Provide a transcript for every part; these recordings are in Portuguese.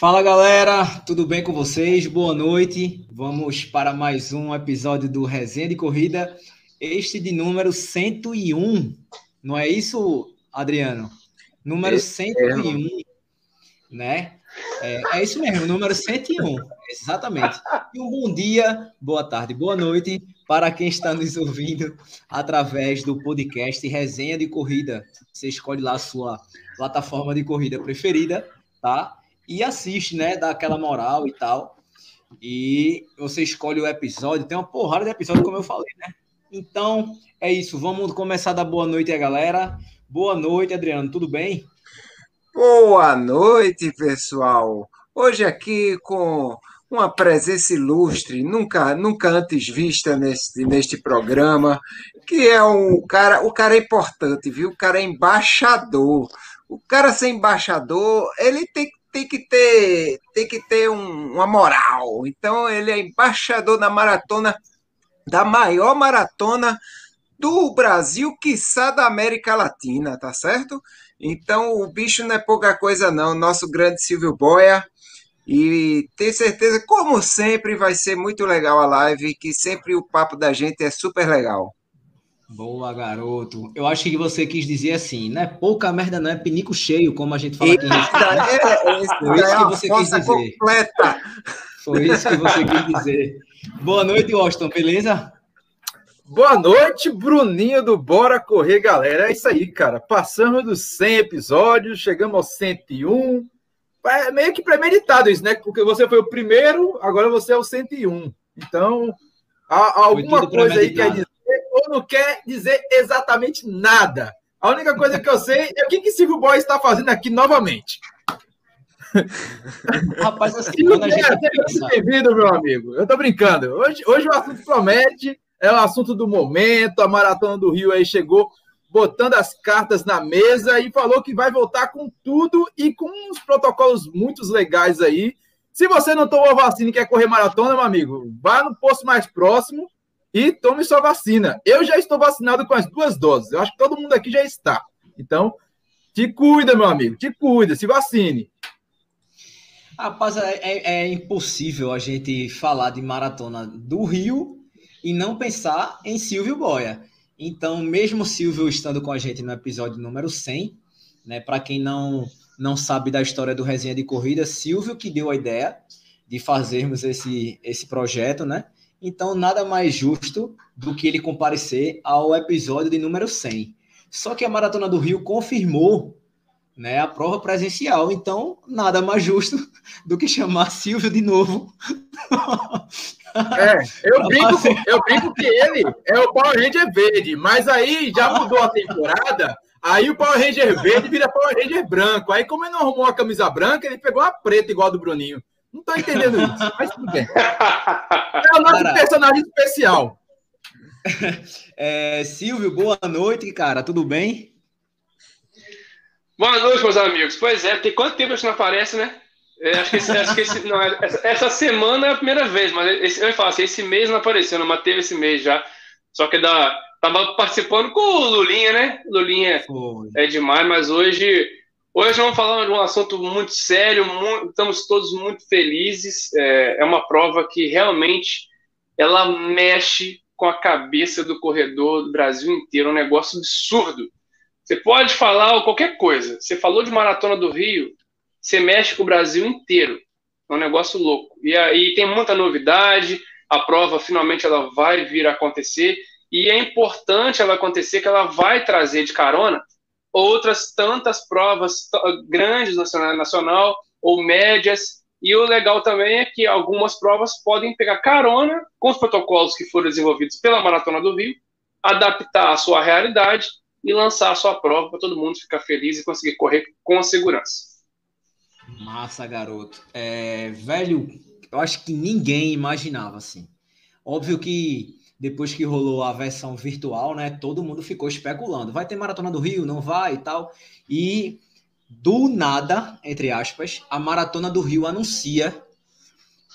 Fala galera, tudo bem com vocês? Boa noite. Vamos para mais um episódio do Resenha de Corrida, este de número 101. Não é isso, Adriano? Número 101, né? É, é isso mesmo, número 101, exatamente. E um bom dia, boa tarde, boa noite para quem está nos ouvindo através do podcast Resenha de Corrida. Você escolhe lá a sua plataforma de corrida preferida, tá? E assiste, né? Dá aquela moral e tal. E você escolhe o episódio, tem uma porrada de episódio, como eu falei, né? Então, é isso. Vamos começar a dar boa noite a galera. Boa noite, Adriano, tudo bem? Boa noite, pessoal. Hoje aqui com uma presença ilustre, nunca, nunca antes vista neste, neste programa, que é um cara, o cara é importante, viu? O cara é embaixador. O cara ser embaixador, ele tem que tem que ter, tem que ter um, uma moral. Então ele é embaixador da maratona, da maior maratona do Brasil, quiçá da América Latina, tá certo? Então o bicho não é pouca coisa não, nosso grande Silvio Boia. E tenho certeza, como sempre, vai ser muito legal a live, que sempre o papo da gente é super legal. Boa, garoto. Eu acho que você quis dizer assim, né? Pouca merda não é pinico cheio, como a gente fala aqui. É, é, Foi isso que você quis dizer. Completa. Foi isso que você quis dizer. Boa noite, Washington, beleza? Boa noite, Bruninho do Bora Correr, galera. É isso aí, cara. Passamos dos 100 episódios, chegamos aos 101. É meio que premeditado isso, né? Porque você foi o primeiro, agora você é o 101. Então, há alguma coisa aí que quer dizer ou não quer dizer exatamente nada. A única coisa que eu sei é o que, que Silvio Boy está fazendo aqui novamente. Rapaz, assim, a gente bem-vindo, meu amigo. Eu tô brincando. Hoje, hoje o assunto promete, é o assunto do momento. A Maratona do Rio aí chegou botando as cartas na mesa e falou que vai voltar com tudo e com uns protocolos muito legais aí. Se você não tomou vacina e quer correr maratona, meu amigo, vá no posto mais próximo e tome sua vacina. Eu já estou vacinado com as duas doses. Eu acho que todo mundo aqui já está. Então, te cuida, meu amigo, te cuida, se vacine. Rapaz, é, é, é impossível a gente falar de maratona do Rio e não pensar em Silvio Boia. Então, mesmo Silvio estando com a gente no episódio número 100, né, para quem não, não sabe da história do Resenha de Corrida, Silvio que deu a ideia de fazermos esse, esse projeto, né? Então, nada mais justo do que ele comparecer ao episódio de número 100. Só que a Maratona do Rio confirmou né, a prova presencial. Então, nada mais justo do que chamar Silvio de novo. É, eu brinco, eu brinco que ele é o Power Ranger verde, mas aí já mudou a temporada. Aí o Power Ranger verde vira Power Ranger branco. Aí, como ele não arrumou a camisa branca, ele pegou a preta igual a do Bruninho. Não tô entendendo isso, mas tudo bem. É o nosso cara, personagem especial. É, Silvio, boa noite, cara. Tudo bem? Boa noite, meus amigos. Pois é, tem quanto tempo a gente não aparece, né? É, acho que, esse, acho que esse, não, essa, essa, semana é a primeira vez, mas esse, eu falo assim, esse mês não apareceu, não, mas teve esse mês já. Só que da, tava participando com o Lulinha, né? Lulinha Foi. é demais, mas hoje Hoje vamos falar de um assunto muito sério, muito, estamos todos muito felizes. É, é, uma prova que realmente ela mexe com a cabeça do corredor do Brasil inteiro, é um negócio absurdo. Você pode falar qualquer coisa. Você falou de Maratona do Rio, você mexe com o Brasil inteiro. É um negócio louco. E aí tem muita novidade, a prova finalmente ela vai vir a acontecer, e é importante ela acontecer que ela vai trazer de carona outras tantas provas grandes nacional, nacional ou médias. E o legal também é que algumas provas podem pegar carona com os protocolos que foram desenvolvidos pela Maratona do Rio, adaptar a sua realidade e lançar a sua prova para todo mundo ficar feliz e conseguir correr com segurança. Massa, garoto. É, velho, eu acho que ninguém imaginava assim. Óbvio que depois que rolou a versão virtual, né, todo mundo ficou especulando. Vai ter Maratona do Rio? Não vai e tal. E do nada, entre aspas, a Maratona do Rio anuncia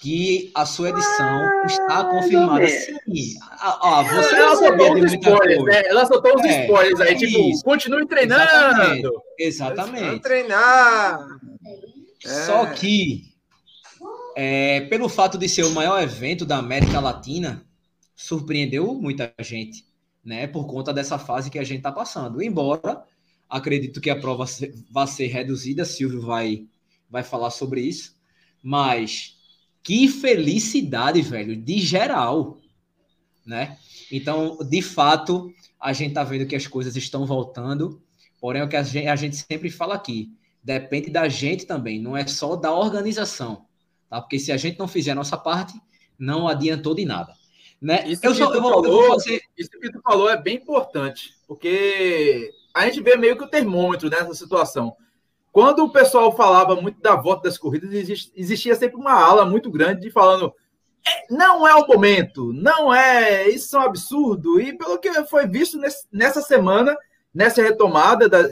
que a sua edição ah, está confirmada. Sim. Ah, ah, você ela soltou uns spoilers, né? Ela soltou uns é, spoilers aí, é tipo, isso. continue treinando. Exatamente. Exatamente. treinar. Só que é, pelo fato de ser o maior evento da América Latina, surpreendeu muita gente, né? Por conta dessa fase que a gente está passando. Embora acredito que a prova vai ser reduzida, Silvio vai, vai falar sobre isso, mas que felicidade, velho, de geral, né? Então, de fato, a gente está vendo que as coisas estão voltando, porém, é o que a gente, a gente sempre fala aqui, depende da gente também, não é só da organização, tá? Porque se a gente não fizer a nossa parte, não adiantou de nada. Né? Isso, eu que só, eu vou, falou, eu vou fazer... isso que tu falou é bem importante, porque a gente vê meio que o termômetro nessa situação. Quando o pessoal falava muito da volta das corridas, existia sempre uma ala muito grande de falando é, não é o momento, não é, isso é um absurdo. E pelo que foi visto nesse, nessa semana, nessa retomada, da,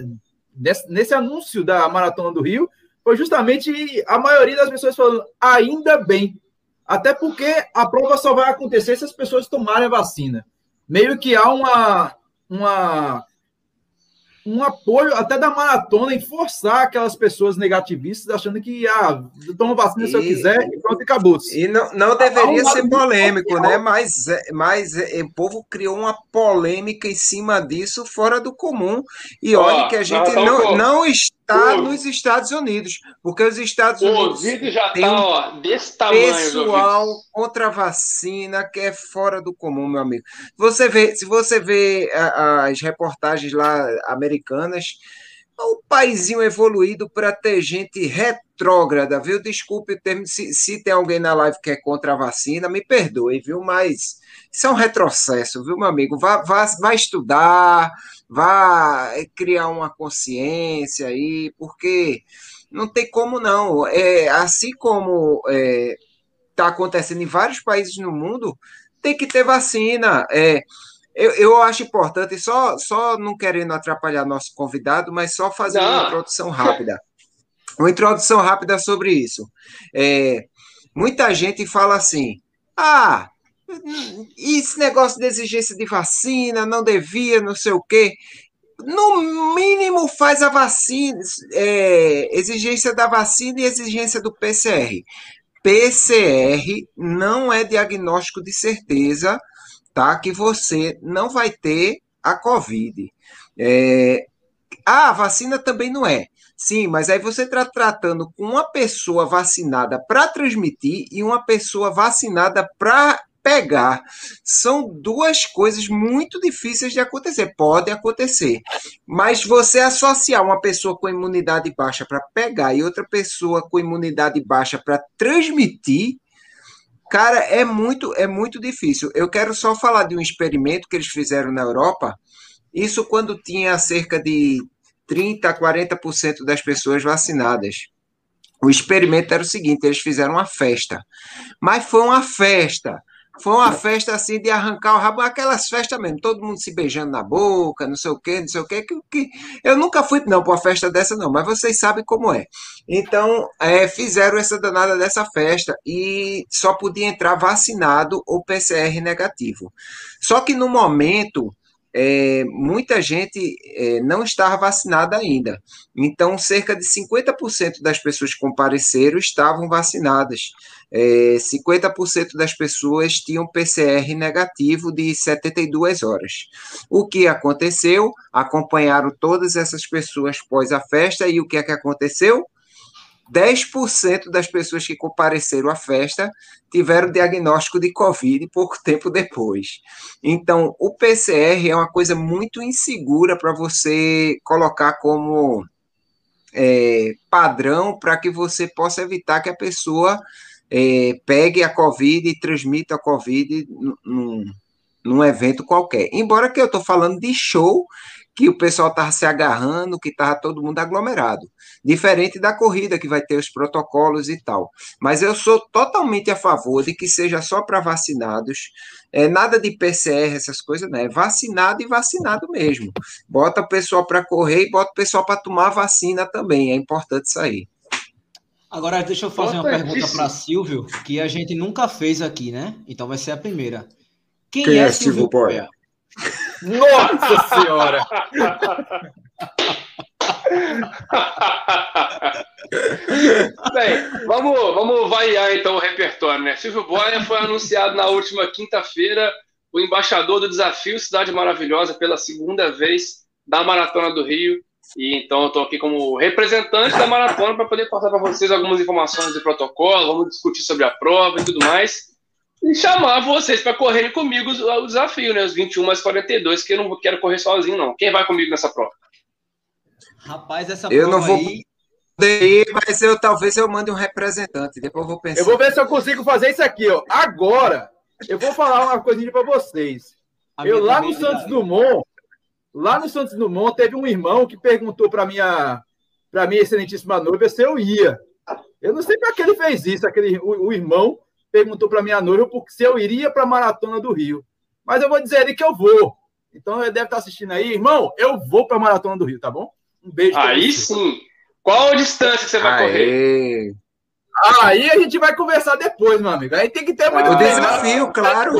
nesse, nesse, anúncio da Maratona do Rio, foi justamente a maioria das pessoas falando, ainda bem. Até porque a prova só vai acontecer se as pessoas tomarem a vacina. Meio que há uma, uma um apoio até da maratona em forçar aquelas pessoas negativistas achando que ah, toma vacina e, se eu quiser e pronto, acabou. -se. E não, não deveria ser polêmico, né? Mas, é, mas é, o povo criou uma polêmica em cima disso fora do comum. E olha que a gente não, não, não está nos Estados Unidos, porque os Estados Unidos. O vídeo já está um desse tamanho. Pessoal contra a vacina que é fora do comum, meu amigo. Você vê, se você vê as reportagens lá americanas, um paizinho evoluído para ter gente retrógrada, viu? Desculpe o termo, se, se tem alguém na live que é contra a vacina, me perdoe, viu? Mas isso é um retrocesso, viu, meu amigo? Vá, vá, vá estudar, vá criar uma consciência aí, porque não tem como não. É, assim como está é, tá acontecendo em vários países no mundo, tem que ter vacina. É, eu, eu acho importante, só, só não querendo atrapalhar nosso convidado, mas só fazer não. uma introdução rápida. Uma introdução rápida sobre isso. É, muita gente fala assim: ah, esse negócio de exigência de vacina não devia, não sei o quê. No mínimo faz a vacina, é, exigência da vacina e exigência do PCR. PCR não é diagnóstico de certeza tá? Que você não vai ter a Covid. É... Ah, a vacina também não é. Sim, mas aí você está tratando com uma pessoa vacinada para transmitir e uma pessoa vacinada para pegar. São duas coisas muito difíceis de acontecer. Pode acontecer. Mas você associar uma pessoa com imunidade baixa para pegar e outra pessoa com imunidade baixa para transmitir, Cara, é muito, é muito difícil. Eu quero só falar de um experimento que eles fizeram na Europa. Isso quando tinha cerca de 30 a 40% das pessoas vacinadas. O experimento era o seguinte: eles fizeram uma festa. Mas foi uma festa foi uma festa assim de arrancar o rabo, aquelas festas mesmo, todo mundo se beijando na boca, não sei o quê, não sei o quê. Que, que, eu nunca fui, não, para uma festa dessa, não, mas vocês sabem como é. Então, é, fizeram essa danada dessa festa e só podia entrar vacinado ou PCR negativo. Só que no momento é, muita gente é, não estava vacinada ainda. Então, cerca de 50% das pessoas que compareceram estavam vacinadas. É, 50% das pessoas tinham PCR negativo de 72 horas. O que aconteceu? Acompanharam todas essas pessoas pós a festa e o que é que aconteceu? 10% das pessoas que compareceram à festa tiveram diagnóstico de Covid pouco tempo depois. Então, o PCR é uma coisa muito insegura para você colocar como é, padrão para que você possa evitar que a pessoa é, pegue a Covid e transmita a Covid num, num evento qualquer. Embora que eu estou falando de show que o pessoal estava se agarrando, que estava todo mundo aglomerado. Diferente da corrida, que vai ter os protocolos e tal. Mas eu sou totalmente a favor de que seja só para vacinados, é, nada de PCR, essas coisas, né? Vacinado e vacinado mesmo. Bota o pessoal para correr e bota o pessoal para tomar vacina também. É importante isso aí. Agora, deixa eu fazer uma pergunta para Silvio, que a gente nunca fez aqui, né? Então vai ser a primeira. Quem, Quem é, é Silvio Boia? Nossa Senhora! Bem, vamos, vamos variar então o repertório, né? Silvio Boia foi anunciado na última quinta-feira o embaixador do desafio Cidade Maravilhosa pela segunda vez da Maratona do Rio. E então eu estou aqui como representante da maratona para poder passar para vocês algumas informações do protocolo, vamos discutir sobre a prova e tudo mais. E chamar vocês para correrem comigo o desafio, né? Os 21 mais 42, que eu não quero correr sozinho, não. Quem vai comigo nessa prova? Rapaz, essa eu prova não vou... aí ir, mas eu talvez eu mande um representante. Depois eu vou pensar. Eu vou ver se eu consigo fazer isso aqui, ó. Agora, eu vou falar uma coisinha para vocês. A eu lá no Santos Dumont, lá no Santos Dumont, teve um irmão que perguntou para minha para minha excelentíssima noiva se eu ia. Eu não sei para que ele fez isso, aquele o, o irmão perguntou para minha noiva se eu iria para a maratona do Rio. Mas eu vou dizer ele que eu vou. Então ele deve estar assistindo aí, irmão. Eu vou para a maratona do Rio, tá bom? Um beijo. Aí sim. Qual a distância que você vai Aê. correr? Aí a gente vai conversar depois, meu amigo. Aí tem que ter muito ah, desafio, claro.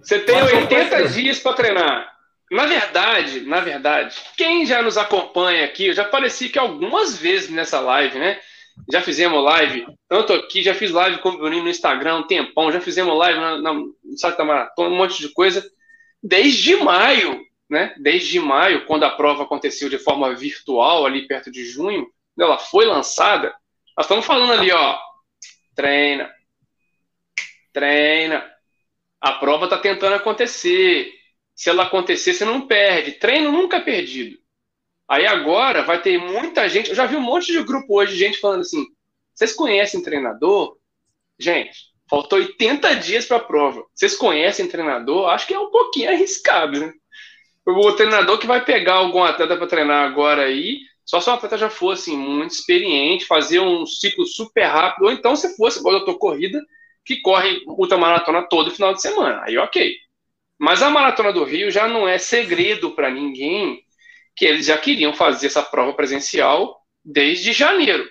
Você tem 80 dias para treinar. Na verdade, na verdade, quem já nos acompanha aqui, eu já apareci que algumas vezes nessa live, né? Já fizemos live, tanto aqui, já fiz live com o Bruninho no Instagram um tempão, já fizemos live na, na, no da Maratona, um monte de coisa. Desde maio, né? Desde maio, quando a prova aconteceu de forma virtual, ali perto de junho, ela foi lançada, nós estamos falando ali, ó, treina, treina. A prova está tentando acontecer. Se ela acontecer, você não perde. Treino nunca é perdido. Aí agora vai ter muita gente. Eu já vi um monte de grupo hoje gente falando assim: vocês conhecem treinador? Gente, faltou 80 dias para a prova. Vocês conhecem treinador? Acho que é um pouquinho arriscado, né? O treinador que vai pegar algum atleta para treinar agora aí, só se o atleta já fosse assim, muito experiente, fazer um ciclo super rápido, ou então se fosse igual eu corrida, que corre ultramaratona todo final de semana. Aí ok. Mas a Maratona do Rio já não é segredo para ninguém que eles já queriam fazer essa prova presencial desde janeiro.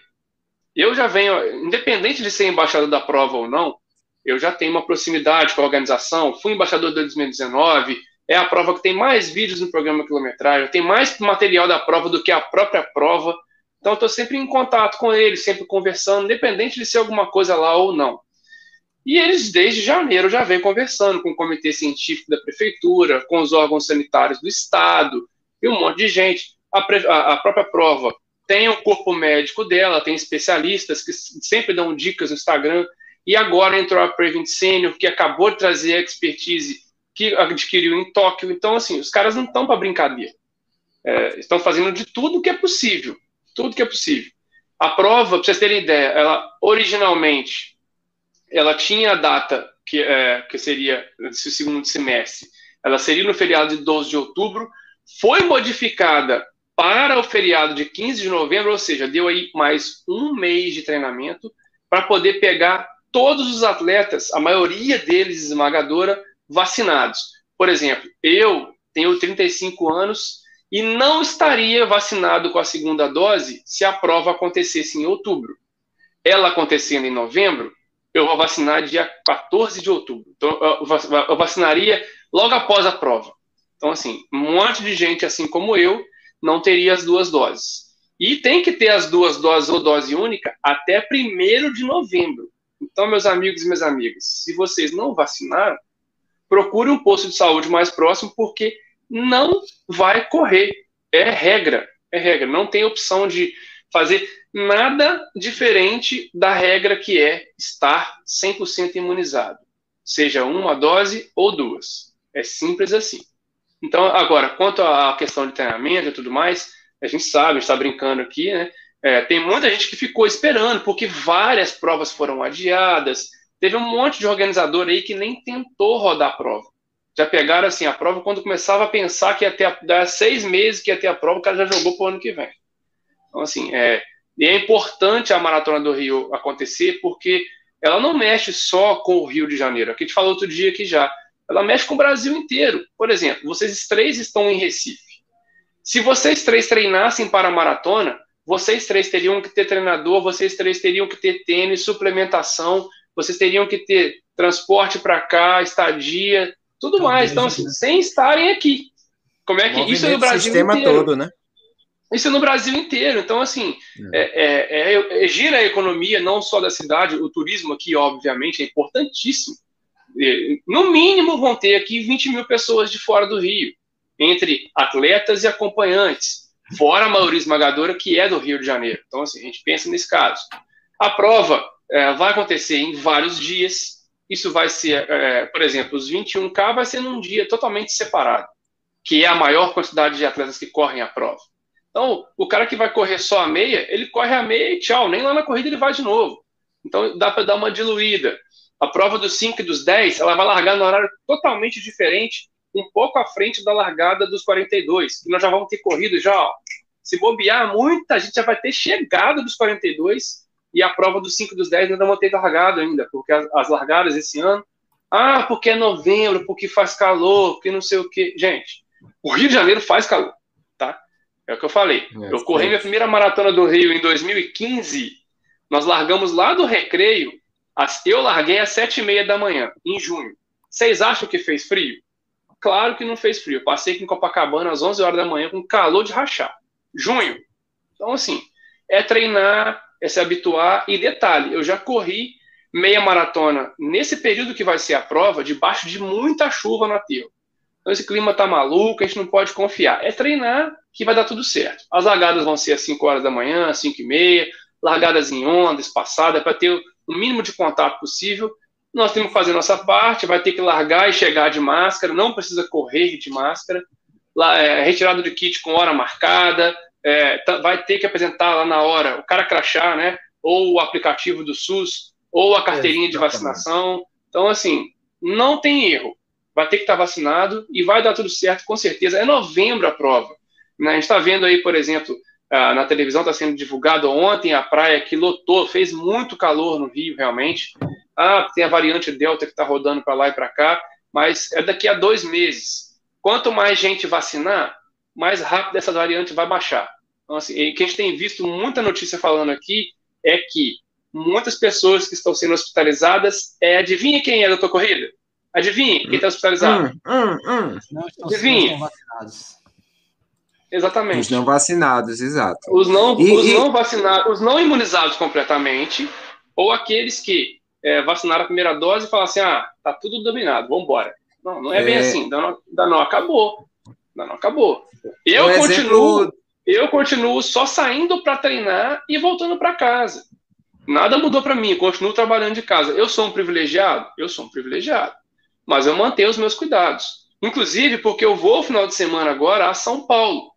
Eu já venho, independente de ser embaixador da prova ou não, eu já tenho uma proximidade com a organização, fui embaixador de 2019, é a prova que tem mais vídeos no programa quilometragem, tem mais material da prova do que a própria prova. Então, estou sempre em contato com eles, sempre conversando, independente de ser alguma coisa lá ou não. E eles, desde janeiro, já vêm conversando com o comitê científico da prefeitura, com os órgãos sanitários do estado, e um monte de gente. A, a, a própria prova tem o corpo médico dela, tem especialistas que sempre dão dicas no Instagram, e agora entrou a Prevent Senior, que acabou de trazer a expertise que adquiriu em Tóquio. Então, assim, os caras não estão para brincadeira. É, estão fazendo de tudo que é possível. Tudo que é possível. A prova, para vocês terem ideia, ela originalmente ela tinha a data que, é, que seria o segundo semestre, ela seria no feriado de 12 de outubro, foi modificada para o feriado de 15 de novembro, ou seja, deu aí mais um mês de treinamento para poder pegar todos os atletas, a maioria deles esmagadora, vacinados. Por exemplo, eu tenho 35 anos e não estaria vacinado com a segunda dose se a prova acontecesse em outubro. Ela acontecendo em novembro, eu vou vacinar dia 14 de outubro. Então, eu vacinaria logo após a prova. Então, assim, um monte de gente, assim como eu, não teria as duas doses. E tem que ter as duas doses ou dose única até 1 de novembro. Então, meus amigos e minhas amigas, se vocês não vacinaram, procure um posto de saúde mais próximo, porque não vai correr. É regra. É regra. Não tem opção de fazer nada diferente da regra que é estar 100% imunizado, seja uma dose ou duas. É simples assim. Então, agora, quanto à questão de treinamento e tudo mais, a gente sabe, a gente está brincando aqui, né? É, tem muita gente que ficou esperando, porque várias provas foram adiadas. Teve um monte de organizador aí que nem tentou rodar a prova. Já pegaram assim a prova quando começava a pensar que ia ter dar seis meses que ia ter a prova, o cara já jogou para o ano que vem. Então, assim, é, e é importante a Maratona do Rio acontecer porque ela não mexe só com o Rio de Janeiro. Aqui a gente falou outro dia aqui já. Ela mexe com o Brasil inteiro. Por exemplo, vocês três estão em Recife. Se vocês três treinassem para a maratona, vocês três teriam que ter treinador, vocês três teriam que ter tênis, suplementação, vocês teriam que ter transporte para cá, estadia, tudo mais. Então, assim, sem estarem aqui. Como é que isso é no Brasil sistema inteiro. todo, né? Isso é no Brasil inteiro. Então, assim, é. É, é, é, gira a economia não só da cidade, o turismo aqui, obviamente, é importantíssimo. No mínimo, vão ter aqui 20 mil pessoas de fora do Rio, entre atletas e acompanhantes, fora a maioria esmagadora que é do Rio de Janeiro. Então, assim, a gente pensa nesse caso. A prova é, vai acontecer em vários dias. Isso vai ser, é, por exemplo, os 21K vai ser num dia totalmente separado, que é a maior quantidade de atletas que correm a prova. Então, o cara que vai correr só a meia, ele corre a meia e tchau, nem lá na corrida ele vai de novo. Então, dá para dar uma diluída. A prova dos 5 e dos 10, ela vai largar no horário totalmente diferente, um pouco à frente da largada dos 42, que nós já vamos ter corrido já, ó. Se bobear, muita gente já vai ter chegado dos 42 e a prova dos 5 e dos 10 ainda não ter largado ainda, porque as, as largadas esse ano, ah, porque é novembro, porque faz calor, porque não sei o quê. Gente, o Rio de Janeiro faz calor. É o que eu falei. É, eu corri minha primeira maratona do Rio em 2015. Nós largamos lá do recreio. Eu larguei às sete e meia da manhã, em junho. Vocês acham que fez frio? Claro que não fez frio. Eu passei aqui em Copacabana às 11 horas da manhã com calor de rachar. Junho. Então, assim, é treinar, é se habituar. E detalhe, eu já corri meia maratona nesse período que vai ser a prova, debaixo de muita chuva no aterro. Então, esse clima tá maluco, a gente não pode confiar. É treinar que vai dar tudo certo. As largadas vão ser às 5 horas da manhã, às 5 e meia, largadas em onda, espaçada, para ter o mínimo de contato possível. Nós temos que fazer nossa parte, vai ter que largar e chegar de máscara, não precisa correr de máscara. Lá, é, retirada de kit com hora marcada, é, vai ter que apresentar lá na hora o cara crachá, né? Ou o aplicativo do SUS, ou a carteirinha de vacinação. Então, assim, não tem erro vai ter que estar vacinado e vai dar tudo certo, com certeza. É novembro a prova. Né? A gente está vendo aí, por exemplo, na televisão está sendo divulgado ontem a praia que lotou, fez muito calor no Rio, realmente. Ah, tem a variante Delta que está rodando para lá e para cá, mas é daqui a dois meses. Quanto mais gente vacinar, mais rápido essa variante vai baixar. Então, assim, o que a gente tem visto muita notícia falando aqui é que muitas pessoas que estão sendo hospitalizadas, é, adivinha quem é tua corrida? Adivinhe quem está hospitalizado? Hum, hum, hum. Não estão Adivinhe. vacinados. Exatamente. Os não vacinados, exato. Os não, e, os e... não vacinados, os não imunizados completamente, ou aqueles que é, vacinaram a primeira dose e falam assim: ah, tá tudo dominado, vamos embora. Não, não é, é, bem assim, ainda não, ainda não acabou. Ainda não acabou. Eu um continuo, exemplo... eu continuo só saindo para treinar e voltando para casa. Nada mudou para mim, continuo trabalhando de casa. Eu sou um privilegiado? Eu sou um privilegiado mas eu mantenho os meus cuidados. Inclusive porque eu vou final de semana agora a São Paulo.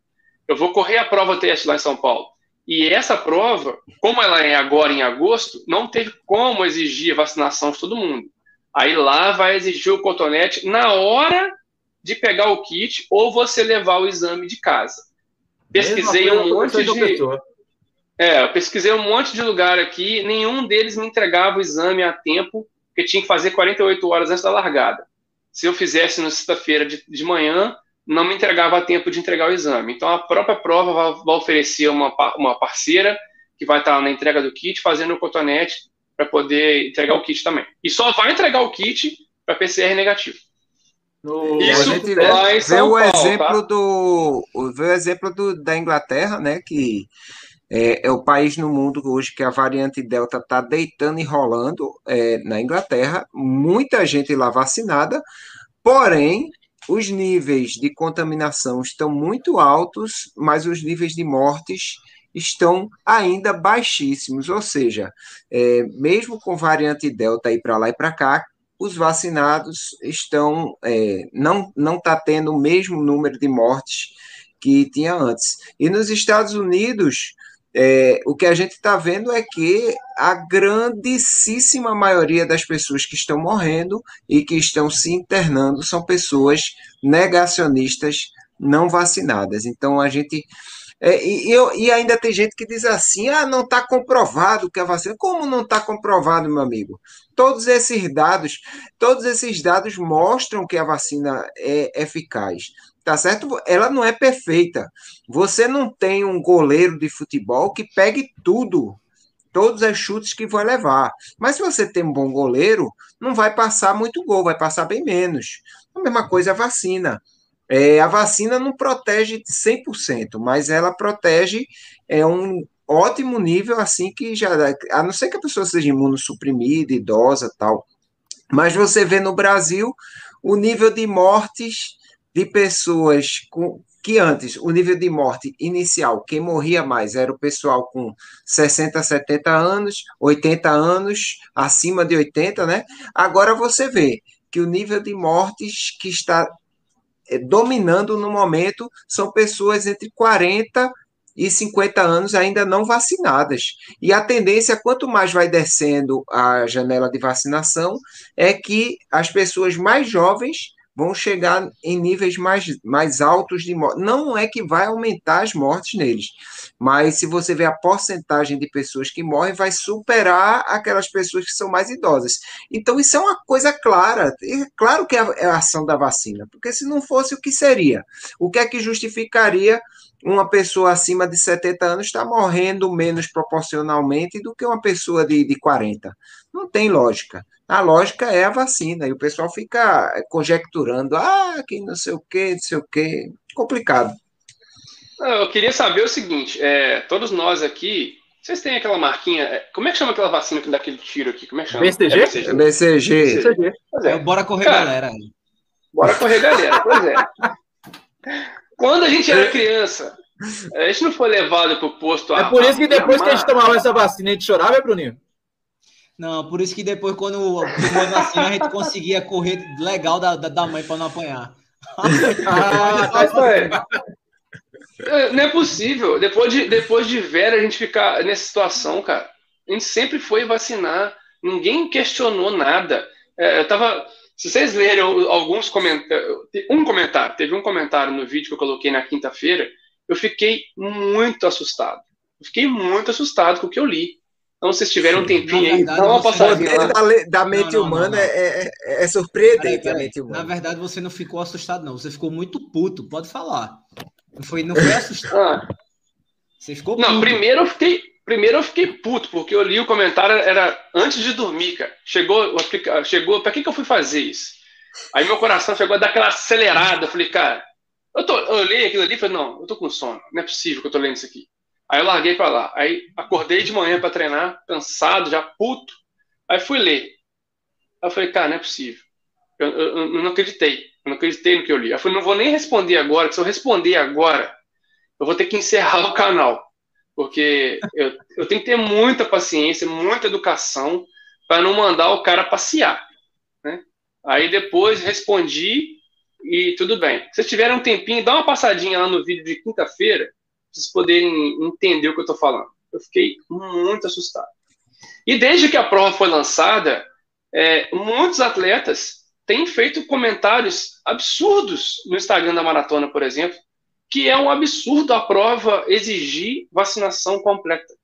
Eu vou correr a prova teste lá em São Paulo. E essa prova, como ela é agora em agosto, não teve como exigir vacinação de todo mundo. Aí lá vai exigir o cotonete na hora de pegar o kit ou você levar o exame de casa. Pesquisei um monte de. É, eu pesquisei um monte de lugar aqui, nenhum deles me entregava o exame a tempo porque tinha que fazer 48 horas antes da largada. Se eu fizesse na sexta-feira de, de manhã, não me entregava a tempo de entregar o exame. Então, a própria prova vai, oferecer uma, uma parceira que vai estar na entrega do kit, fazendo o cotonete para poder entregar o kit também. E só vai entregar o kit para PCR negativo. No... Isso a gente vê, vê o exemplo tá? do vê o exemplo do, da Inglaterra, né, que é, é, o país no mundo hoje que a variante Delta está deitando e rolando é, na Inglaterra, muita gente lá vacinada, porém os níveis de contaminação estão muito altos, mas os níveis de mortes estão ainda baixíssimos, ou seja, é, mesmo com variante Delta aí para lá e para cá, os vacinados estão é, não não está tendo o mesmo número de mortes que tinha antes. E nos Estados Unidos é, o que a gente está vendo é que a grandíssima maioria das pessoas que estão morrendo e que estão se internando são pessoas negacionistas não vacinadas. Então a gente. É, e, e, ainda tem gente que diz assim: ah, não está comprovado que a vacina. Como não está comprovado, meu amigo? Todos esses dados, todos esses dados mostram que a vacina é eficaz tá certo? Ela não é perfeita. Você não tem um goleiro de futebol que pegue tudo, todos os chutes que vai levar. Mas se você tem um bom goleiro, não vai passar muito gol, vai passar bem menos. A mesma coisa a vacina. É, a vacina não protege 100%, mas ela protege é um ótimo nível, assim que já. A não ser que a pessoa seja imunossuprimida, idosa tal. Mas você vê no Brasil o nível de mortes de pessoas com, que antes o nível de morte inicial, quem morria mais era o pessoal com 60, 70 anos, 80 anos, acima de 80, né? Agora você vê que o nível de mortes que está eh, dominando no momento são pessoas entre 40 e 50 anos ainda não vacinadas. E a tendência, quanto mais vai descendo a janela de vacinação, é que as pessoas mais jovens vão chegar em níveis mais, mais altos de morte. Não é que vai aumentar as mortes neles, mas se você ver a porcentagem de pessoas que morrem, vai superar aquelas pessoas que são mais idosas. Então, isso é uma coisa clara. É claro que é, é a ação da vacina, porque se não fosse, o que seria? O que é que justificaria uma pessoa acima de 70 anos estar morrendo menos proporcionalmente do que uma pessoa de, de 40? Não tem lógica. A lógica é a vacina, e o pessoal fica conjecturando, ah, que não sei o que, não sei o que. Complicado. Eu queria saber o seguinte: é, todos nós aqui, vocês têm aquela marquinha. É, como é que chama aquela vacina que dá aquele tiro aqui? Como é que chama? BCG? É BCG. BCG. BCG. É. Bora correr, Cara, galera. Bora correr, galera. Pois é. Quando a gente era criança, a gente não foi levado pro posto. É por isso que depois que a gente tomava essa vacina, a gente chorava, é, Bruninho? Não, por isso que depois, quando a gente conseguia correr legal da, da, da mãe para não apanhar. ah. É, não é possível. Depois de, depois de velho, a gente ficar nessa situação, cara. A gente sempre foi vacinar. Ninguém questionou nada. É, eu tava. Se vocês lerem alguns comentários. Um comentário, teve um comentário no vídeo que eu coloquei na quinta-feira. Eu fiquei muito assustado. Eu fiquei muito assustado com o que eu li. Então, se tiverem um tempinho aí, dá uma passadinha lá. Da, da mente não, não, humana não, é, é, é surpreendente peraí, peraí. humana. Na verdade, você não ficou assustado, não. Você ficou muito puto. Pode falar. Não foi, não foi assustado. Ah. Você ficou puto. Não, primeiro eu fiquei, primeiro eu fiquei puto, porque eu li o comentário, era antes de dormir, cara. Chegou, chegou, pra que, que eu fui fazer isso? Aí meu coração chegou a dar aquela acelerada. Eu falei, cara, eu, tô, eu olhei aquilo ali e falei, não, eu tô com sono. Não é possível que eu tô lendo isso aqui. Aí eu larguei para lá. Aí acordei de manhã para treinar, cansado, já puto. Aí fui ler. Aí eu falei, cara, não é possível. Eu, eu, eu, não acreditei. Eu não acreditei no que eu li. Eu falei, não vou nem responder agora, que se eu responder agora, eu vou ter que encerrar o canal. Porque eu, eu tenho que ter muita paciência, muita educação para não mandar o cara passear. Né? Aí depois respondi e tudo bem. Se tiverem um tempinho, dá uma passadinha lá no vídeo de quinta-feira vocês poderem entender o que eu estou falando. Eu fiquei muito assustado. E desde que a prova foi lançada, é, muitos atletas têm feito comentários absurdos no Instagram da maratona, por exemplo, que é um absurdo a prova exigir vacinação completa.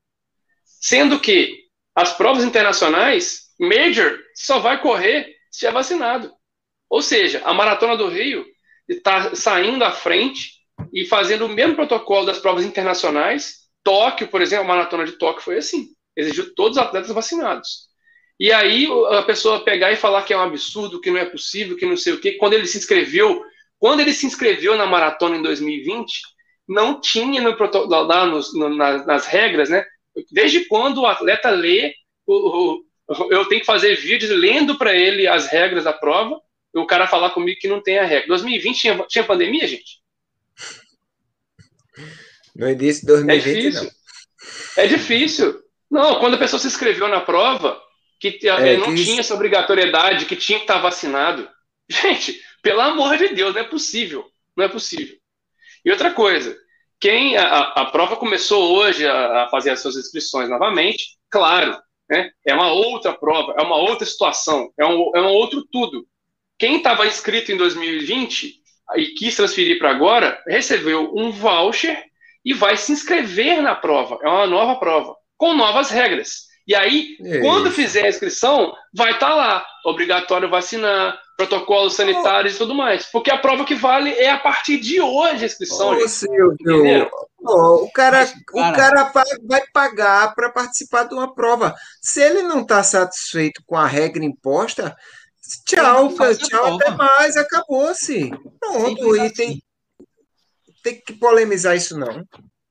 Sendo que as provas internacionais, Major, só vai correr se é vacinado. Ou seja, a maratona do Rio está saindo à frente e fazendo o mesmo protocolo das provas internacionais. Tóquio, por exemplo, a maratona de Tóquio foi assim: exigiu todos os atletas vacinados. E aí a pessoa pegar e falar que é um absurdo, que não é possível, que não sei o quê. Quando ele se inscreveu, quando ele se inscreveu na maratona em 2020, não tinha no lá no, nas, nas, regras, né? Desde quando o atleta lê, o, o, eu tenho que fazer vídeos lendo para ele as regras da prova, e o cara falar comigo que não tem a regra. 2020 tinha, tinha pandemia, gente? No início de 2020, é difícil. não. É difícil. Não, quando a pessoa se inscreveu na prova, que é, não que... tinha essa obrigatoriedade, que tinha que estar vacinado. Gente, pelo amor de Deus, não é possível. Não é possível. E outra coisa, quem a, a prova começou hoje a, a, fazer as suas inscrições novamente, claro, né, é uma outra prova, é uma outra situação, é um, é um outro tudo. Quem estava inscrito em 2020 e quis transferir para agora, recebeu um voucher e vai se inscrever na prova. É uma nova prova, com novas regras. E aí, é quando fizer a inscrição, vai estar tá lá, obrigatório vacinar, protocolos sanitários oh. e tudo mais. Porque a prova que vale é a partir de hoje a inscrição. Oh, Silvio, oh, o cara, Mas, cara... o cara vai pagar para participar de uma prova. Se ele não está satisfeito com a regra imposta, Tchau, tchau, até mais, acabou-se. Pronto, e tem, tem que polemizar isso, não.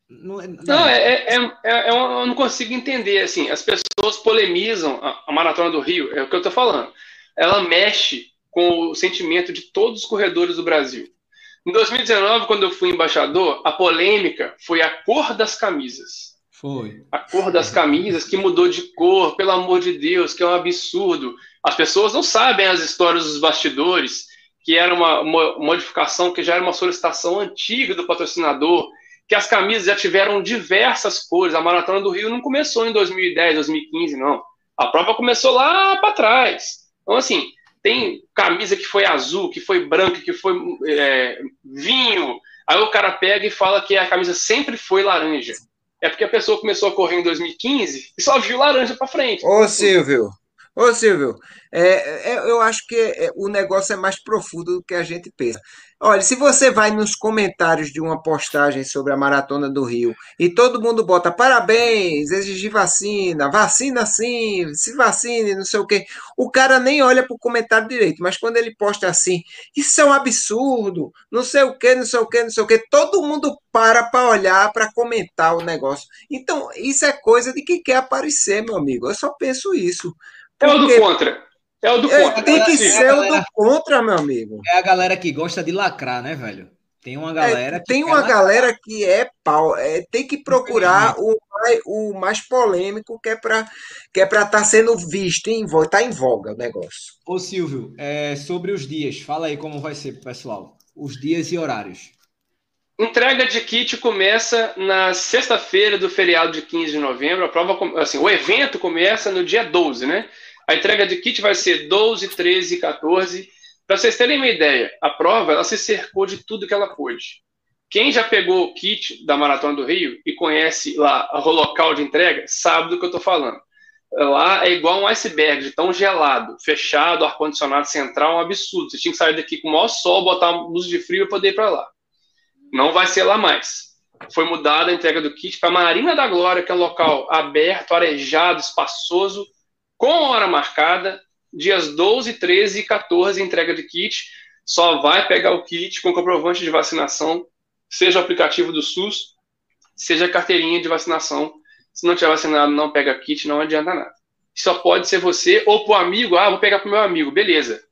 Não, é, não é, é, é, é, eu não consigo entender. Assim, as pessoas polemizam a, a Maratona do Rio, é o que eu estou falando. Ela mexe com o sentimento de todos os corredores do Brasil. Em 2019, quando eu fui embaixador, a polêmica foi a cor das camisas. Foi. A cor das camisas que mudou de cor, pelo amor de Deus, que é um absurdo. As pessoas não sabem as histórias dos bastidores, que era uma, uma modificação, que já era uma solicitação antiga do patrocinador, que as camisas já tiveram diversas cores. A Maratona do Rio não começou em 2010, 2015, não. A prova começou lá para trás. Então, assim, tem camisa que foi azul, que foi branca, que foi é, vinho. Aí o cara pega e fala que a camisa sempre foi laranja. É porque a pessoa começou a correr em 2015 e só viu laranja para frente. Ô, Silvio, Ô, Silvio, é, é, eu acho que é, o negócio é mais profundo do que a gente pensa. Olha, se você vai nos comentários de uma postagem sobre a Maratona do Rio e todo mundo bota parabéns, exigir vacina, vacina sim, se vacine, não sei o quê, o cara nem olha para o comentário direito, mas quando ele posta assim, isso é um absurdo, não sei o quê, não sei o quê, não sei o quê, todo mundo para para olhar, para comentar o negócio. Então, isso é coisa de quem quer aparecer, meu amigo. Eu só penso isso. É o do contra. É o do é, contra. Tem que ser o do contra, meu amigo. É a galera que gosta de lacrar, né, velho? Tem uma galera é, que. Tem uma galera que é pau. É, tem que procurar o mais, o mais polêmico que é para que é para estar tá sendo visto, em, tá em voga o negócio. Ô, Silvio, é, sobre os dias, fala aí como vai ser, pessoal. Os dias e horários. Entrega de kit começa na sexta-feira do feriado de 15 de novembro. A prova, assim, o evento começa no dia 12, né? A entrega de kit vai ser 12, 13 e 14. Para vocês terem uma ideia, a prova ela se cercou de tudo que ela pôde. Quem já pegou o kit da Maratona do Rio e conhece lá o local de entrega, sabe do que eu estou falando. Lá é igual um iceberg, de tão gelado, fechado, ar-condicionado central, um absurdo. Você tinha que sair daqui com o maior sol, botar luz de frio e poder ir para lá. Não vai ser lá mais. Foi mudada a entrega do kit para a Marina da Glória, que é um local aberto, arejado, espaçoso, com hora marcada, dias 12, 13 e 14, entrega de kit. Só vai pegar o kit com comprovante de vacinação, seja o aplicativo do SUS, seja a carteirinha de vacinação. Se não tiver vacinado, não pega kit, não adianta nada. Só pode ser você ou o amigo. Ah, vou pegar para o meu amigo. Beleza.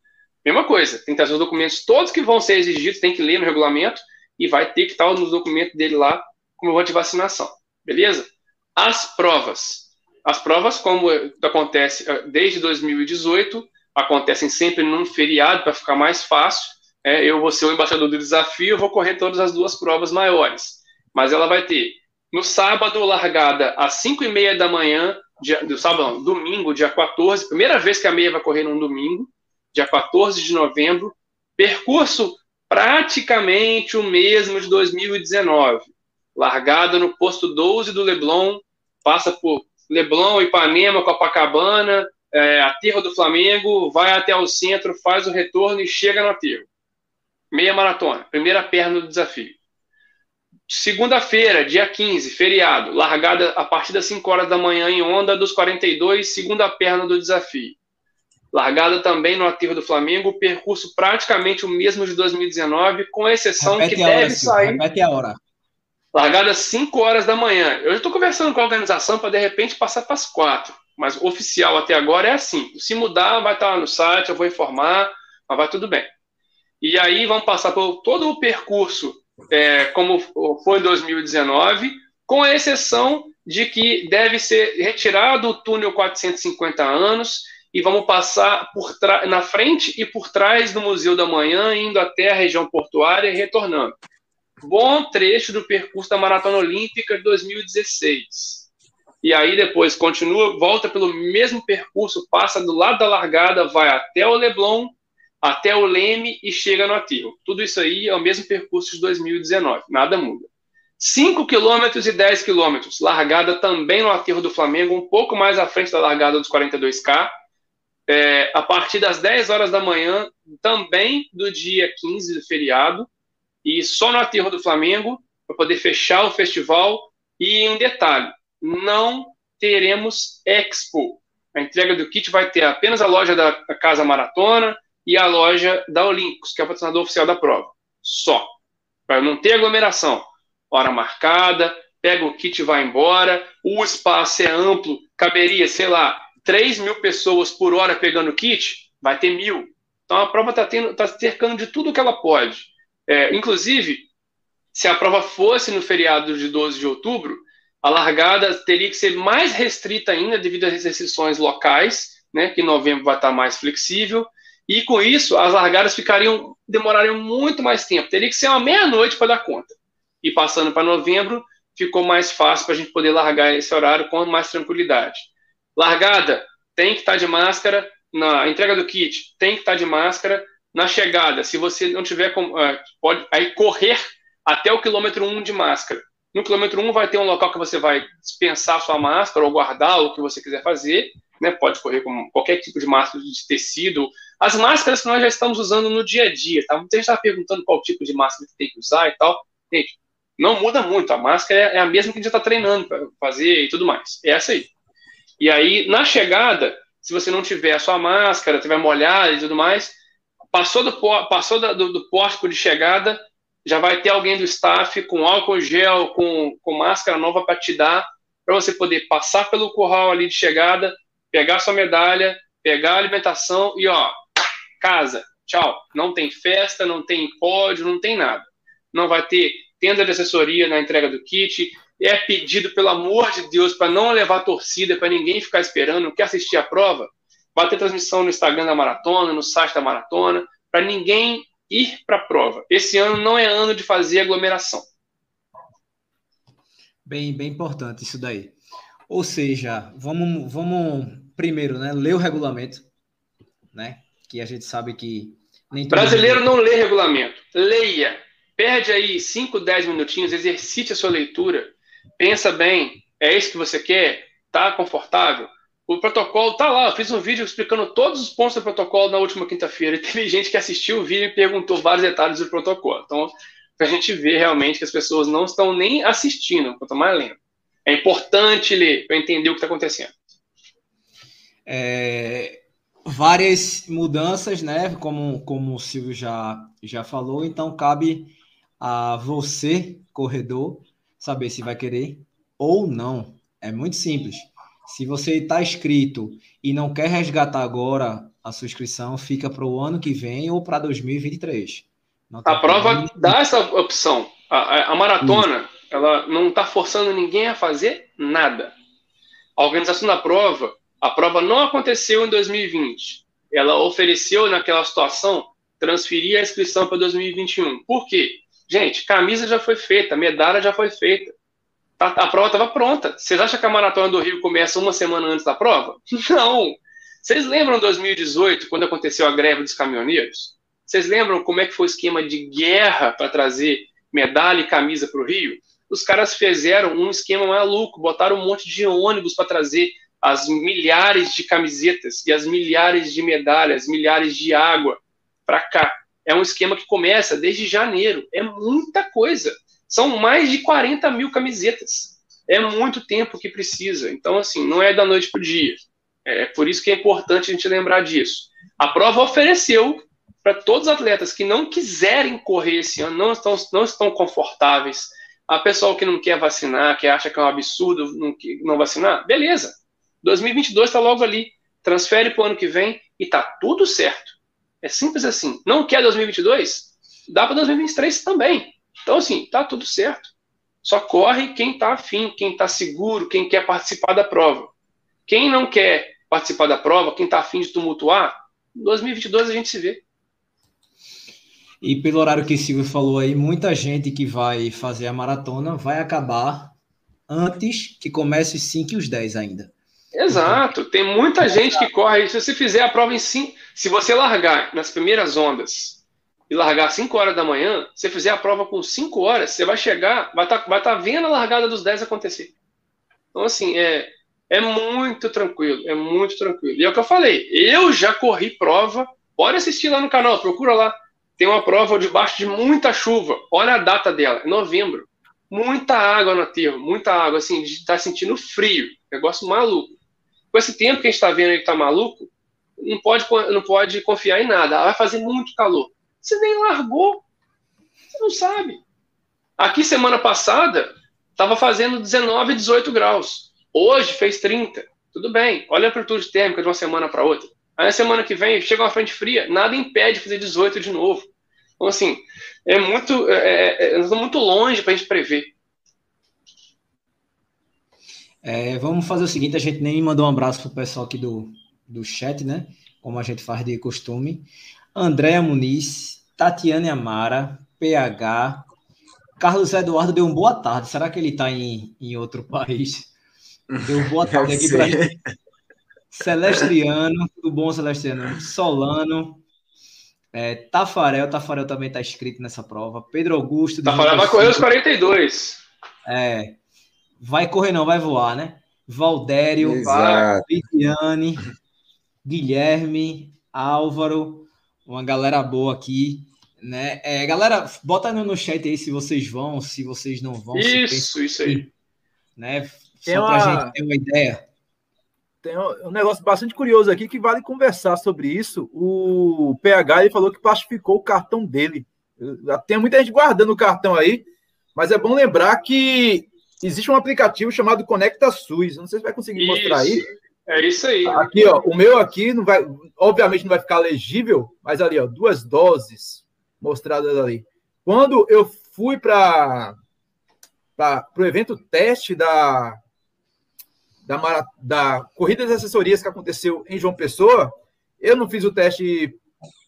Mesma coisa. Tem que trazer os documentos todos que vão ser exigidos, tem que ler no regulamento e vai ter que estar nos documentos dele lá comprovante de vacinação. Beleza? As provas. As provas, como acontece eh, desde 2018, acontecem sempre num feriado para ficar mais fácil. É, eu vou ser o embaixador do desafio, vou correr todas as duas provas maiores. Mas ela vai ter no sábado, largada às 5 e meia da manhã, dia, do sábado, domingo, dia 14, primeira vez que a meia vai correr num domingo, dia 14 de novembro. Percurso praticamente o mesmo de 2019. Largada no posto 12 do Leblon, passa por Leblon, Ipanema, Copacabana, é, aterro do Flamengo, vai até o centro, faz o retorno e chega no aterro. Meia maratona, primeira perna do desafio. Segunda-feira, dia 15, feriado, largada a partir das 5 horas da manhã em onda dos 42, segunda perna do desafio. Largada também no aterro do Flamengo, percurso praticamente o mesmo de 2019, com exceção Repete que deve hora, sair. Repete a hora. Largada às 5 horas da manhã. Eu estou conversando com a organização para de repente passar para as 4. Mas oficial até agora é assim. Se mudar, vai estar lá no site, eu vou informar, mas vai tudo bem. E aí vamos passar por todo o percurso é, como foi em 2019, com a exceção de que deve ser retirado o túnel 450 anos e vamos passar por na frente e por trás do Museu da Manhã, indo até a região portuária e retornando bom trecho do percurso da Maratona Olímpica de 2016. E aí depois continua, volta pelo mesmo percurso, passa do lado da largada, vai até o Leblon, até o Leme e chega no aterro. Tudo isso aí é o mesmo percurso de 2019, nada muda. 5 km e 10 km, largada também no aterro do Flamengo, um pouco mais à frente da largada dos 42K, é, a partir das 10 horas da manhã, também do dia 15 do feriado, e só no aterro do Flamengo para poder fechar o festival. E um detalhe: não teremos Expo. A entrega do kit vai ter apenas a loja da Casa Maratona e a loja da Olímpicos, que é o patrocinador oficial da prova. Só. Para não ter aglomeração. Hora marcada, pega o kit e vai embora. O espaço é amplo, caberia, sei lá, 3 mil pessoas por hora pegando o kit, vai ter mil. Então a prova está tá cercando de tudo que ela pode. É, inclusive, se a prova fosse no feriado de 12 de outubro, a largada teria que ser mais restrita ainda devido às restrições locais, né, que em novembro vai estar mais flexível, e com isso as largadas ficariam demorariam muito mais tempo. Teria que ser uma meia-noite para dar conta. E passando para novembro, ficou mais fácil para a gente poder largar esse horário com mais tranquilidade. Largada tem que estar de máscara, na entrega do kit tem que estar de máscara, na chegada, se você não tiver é, pode aí correr até o quilômetro 1 de máscara. No quilômetro 1 vai ter um local que você vai dispensar sua máscara ou guardar o que você quiser fazer. Né? Pode correr com qualquer tipo de máscara de tecido. As máscaras que nós já estamos usando no dia a dia. Tá? Muita gente está perguntando qual tipo de máscara que tem que usar e tal. Gente, não muda muito. A máscara é a mesma que a gente está treinando para fazer e tudo mais. É essa aí. E aí, na chegada, se você não tiver a sua máscara, tiver molhada e tudo mais, passou do, passou do, do pórtico de chegada, já vai ter alguém do staff com álcool gel, com, com máscara nova para te dar, para você poder passar pelo curral ali de chegada, pegar sua medalha, pegar a alimentação e ó, casa, tchau. Não tem festa, não tem pódio, não tem nada. Não vai ter tenda de assessoria na entrega do kit. É pedido, pelo amor de Deus, para não levar torcida, para ninguém ficar esperando, quer assistir a prova. Vai ter transmissão no Instagram da maratona, no site da maratona, para ninguém ir para a prova. Esse ano não é ano de fazer aglomeração. Bem, bem importante isso daí. Ou seja, vamos, vamos primeiro, né, ler o regulamento, né? Que a gente sabe que nem brasileiro mundo... não lê regulamento. Leia, perde aí 5, 10 minutinhos, exercite a sua leitura, pensa bem, é isso que você quer? Tá confortável? O protocolo tá lá. Eu fiz um vídeo explicando todos os pontos do protocolo na última quinta-feira. E teve gente que assistiu o vídeo e perguntou vários detalhes do protocolo. Então, para a gente ver realmente que as pessoas não estão nem assistindo, quanto mais lendo. É importante ler para entender o que está acontecendo. É, várias mudanças, né? Como, como o Silvio já, já falou. Então, cabe a você, corredor, saber se vai querer ou não. É muito simples. Se você está inscrito e não quer resgatar agora a sua inscrição, fica para o ano que vem ou para 2023. a prova dá essa opção. A, a, a maratona, Isso. ela não está forçando ninguém a fazer nada. A organização da prova, a prova não aconteceu em 2020. Ela ofereceu naquela situação transferir a inscrição para 2021. Por quê? Gente, camisa já foi feita, medalha já foi feita. Tá, a prova estava pronta. Vocês acham que a maratona do Rio começa uma semana antes da prova? Não. Vocês lembram 2018, quando aconteceu a greve dos caminhoneiros? Vocês lembram como é que foi o esquema de guerra para trazer medalha e camisa para o Rio? Os caras fizeram um esquema maluco, botaram um monte de ônibus para trazer as milhares de camisetas e as milhares de medalhas, milhares de água para cá. É um esquema que começa desde janeiro. É muita coisa. São mais de 40 mil camisetas. É muito tempo que precisa. Então, assim, não é da noite para o dia. É por isso que é importante a gente lembrar disso. A prova ofereceu para todos os atletas que não quiserem correr esse ano, não estão, não estão confortáveis, a pessoal que não quer vacinar, que acha que é um absurdo não, não vacinar, beleza. 2022 está logo ali. Transfere para o ano que vem e está tudo certo. É simples assim. Não quer 2022? Dá para 2023 também. Então, assim, tá tudo certo. Só corre quem tá afim, quem tá seguro, quem quer participar da prova. Quem não quer participar da prova, quem tá afim de tumultuar, em 2022 a gente se vê. E pelo horário que o Silvio falou aí, muita gente que vai fazer a maratona vai acabar antes que comece os 5 e os 10 ainda. Exato. Tem muita gente que corre. Se você fizer a prova em 5, se você largar nas primeiras ondas e largar 5 horas da manhã, você fizer a prova com 5 horas, você vai chegar, vai estar tá, vai tá vendo a largada dos 10 acontecer. Então, assim, é, é muito tranquilo, é muito tranquilo. E é o que eu falei, eu já corri prova, pode assistir lá no canal, procura lá. Tem uma prova debaixo de muita chuva, olha a data dela, é novembro. Muita água no aterro, muita água, assim, de estar tá sentindo frio, negócio maluco. Com esse tempo que a gente está vendo que está maluco, não pode, não pode confiar em nada. Vai fazer muito calor. Você nem largou. Você não sabe. Aqui, semana passada, estava fazendo 19, 18 graus. Hoje fez 30. Tudo bem. Olha a amplitude térmica de uma semana para outra. Aí, na semana que vem, chega uma frente fria, nada impede de fazer 18 de novo. Então, assim, é muito, é, é, muito longe para a gente prever. É, vamos fazer o seguinte: a gente nem mandou um abraço para o pessoal aqui do, do chat, né? Como a gente faz de costume. Andréa Muniz, Tatiane Amara, PH, Carlos Eduardo deu um boa tarde. Será que ele está em, em outro país? Deu boa tarde aqui para Celestriano, tudo bom, Celestriano? Solano, é, Tafarel, Tafarel também está inscrito nessa prova. Pedro Augusto. Tafarel vai correr os 42. É, vai correr não, vai voar, né? Valdério, Viviane, Guilherme, Álvaro, uma galera boa aqui, né? É, galera, bota no, no chat aí se vocês vão, se vocês não vão. Isso, isso aí. Né? Só para a uma... gente ter uma ideia. Tem um negócio bastante curioso aqui que vale conversar sobre isso. O PH ele falou que plastificou o cartão dele. Tem muita gente guardando o cartão aí, mas é bom lembrar que existe um aplicativo chamado Conecta SUS. Não sei se vai conseguir isso. mostrar aí. É isso aí. Aqui, ó, o meu aqui não vai, obviamente não vai ficar legível, mas ali, ó, duas doses mostradas ali. Quando eu fui para o evento teste da, da, da Corrida das Assessorias que aconteceu em João Pessoa, eu não fiz o teste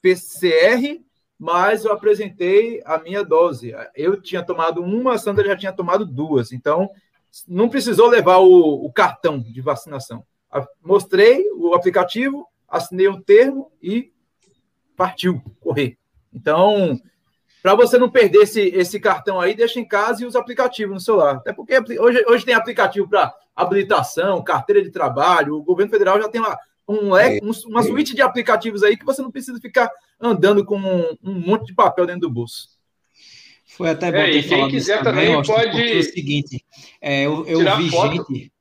PCR, mas eu apresentei a minha dose. Eu tinha tomado uma, a Sandra já tinha tomado duas. Então, não precisou levar o, o cartão de vacinação. Mostrei o aplicativo, assinei o um termo e partiu correr. Então, para você não perder esse, esse cartão aí, deixa em casa e usa aplicativo no celular. Até porque hoje, hoje tem aplicativo para habilitação, carteira de trabalho, o governo federal já tem uma, um, um, uma suíte de aplicativos aí que você não precisa ficar andando com um, um monte de papel dentro do bolso. Foi até bom é, ter quem quiser também, também pode. É o seguinte, é, eu, eu vi gente,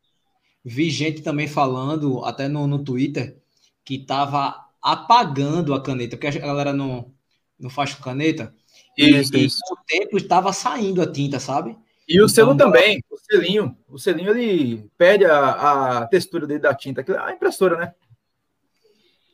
vi gente também falando, até no, no Twitter, que estava apagando a caneta, porque a galera não, não faz com caneta. Isso, e, isso. E o tempo estava saindo a tinta, sabe? E o selo então, também, o selinho. O selinho ele perde a, a textura dele da tinta, que é a impressora, né?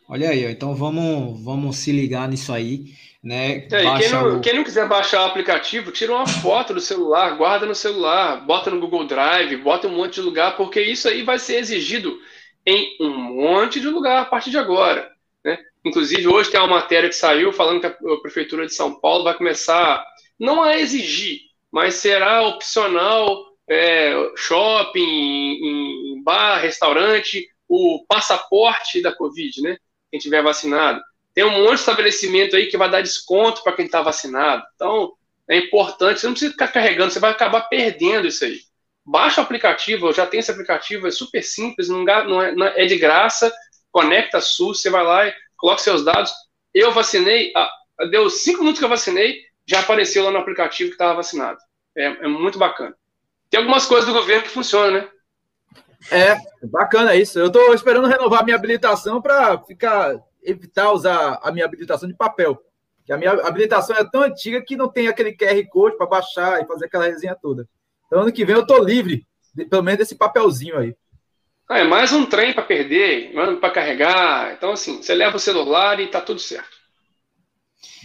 Olha aí, então vamos, vamos se ligar nisso aí, né? É, quem, não, o... quem, não, quiser baixar o aplicativo, tira uma foto do celular, guarda no celular, bota no Google Drive, bota um monte de lugar, porque isso aí vai ser exigido em um monte de lugar a partir de agora. Né? Inclusive, hoje tem uma matéria que saiu falando que a Prefeitura de São Paulo vai começar, não a exigir, mas será opcional é, shopping, em, em bar, restaurante, o passaporte da Covid, né? Quem tiver vacinado. Tem um monte de estabelecimento aí que vai dar desconto para quem está vacinado. Então, é importante, você não precisa ficar carregando, você vai acabar perdendo isso aí. Baixa o aplicativo, eu já tenho esse aplicativo, é super simples, não, é, não é, de graça, conecta SUS, você vai lá e coloca seus dados. Eu vacinei, ah, deu cinco minutos que eu vacinei, já apareceu lá no aplicativo que estava vacinado. É, é, muito bacana. Tem algumas coisas do governo que funcionam, né? É, bacana isso. Eu estou esperando renovar minha habilitação para ficar evitar usar a minha habilitação de papel. Que a minha habilitação é tão antiga que não tem aquele QR Code para baixar e fazer aquela resenha toda. Então, ano que vem eu estou livre, de, pelo menos desse papelzinho aí. Ah, é mais um trem para perder, para carregar. Então, assim, você leva o celular e está tudo certo.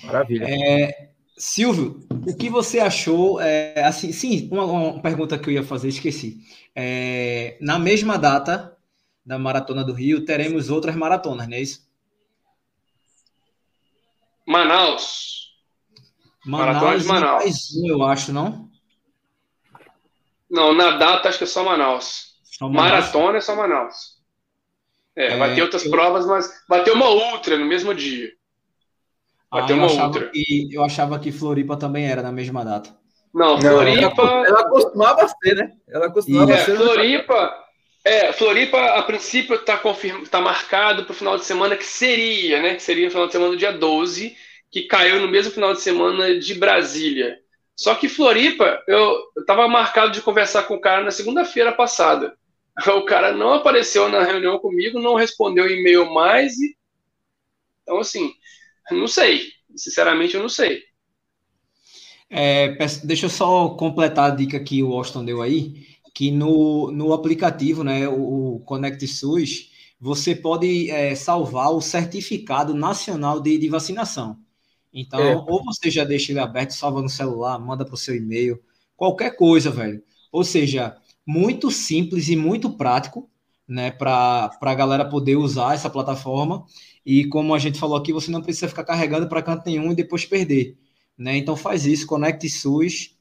Maravilha. É, Silvio, o que você achou? É, assim, sim, uma, uma, pergunta que eu ia fazer, esqueci. É, na mesma data da Maratona do Rio, teremos outras maratonas, não é isso? Manaus. Manaus, Maratona de Manaus. Mais um, eu acho, não? Não, na data acho que é só Manaus. Só Manaus. Maratona é só Manaus. É, é vai ter outras eu... provas, mas vai ter uma outra no mesmo dia. Vai ah, ter uma eu outra. Que, eu achava que Floripa também era na mesma data. Não, Floripa. Ela, ela costumava ser, né? Ela costumava é, ser. Floripa. É, Floripa, a princípio, está tá marcado para o final de semana que seria, né? Que seria o final de semana do dia 12, que caiu no mesmo final de semana de Brasília. Só que Floripa, eu estava marcado de conversar com o cara na segunda-feira passada. o cara não apareceu na reunião comigo, não respondeu e-mail mais. E... Então, assim, não sei. Sinceramente, eu não sei. É, deixa eu só completar a dica que o Austin deu aí, que no, no aplicativo, né, o, o Connect SUS, você pode é, salvar o certificado nacional de, de vacinação. Então, é. ou você já deixa ele aberto, salva no celular, manda para o seu e-mail, qualquer coisa, velho. Ou seja, muito simples e muito prático, né, para a galera poder usar essa plataforma. E como a gente falou aqui, você não precisa ficar carregando para canto nenhum e depois perder. Né? Então faz isso, conecte SUS.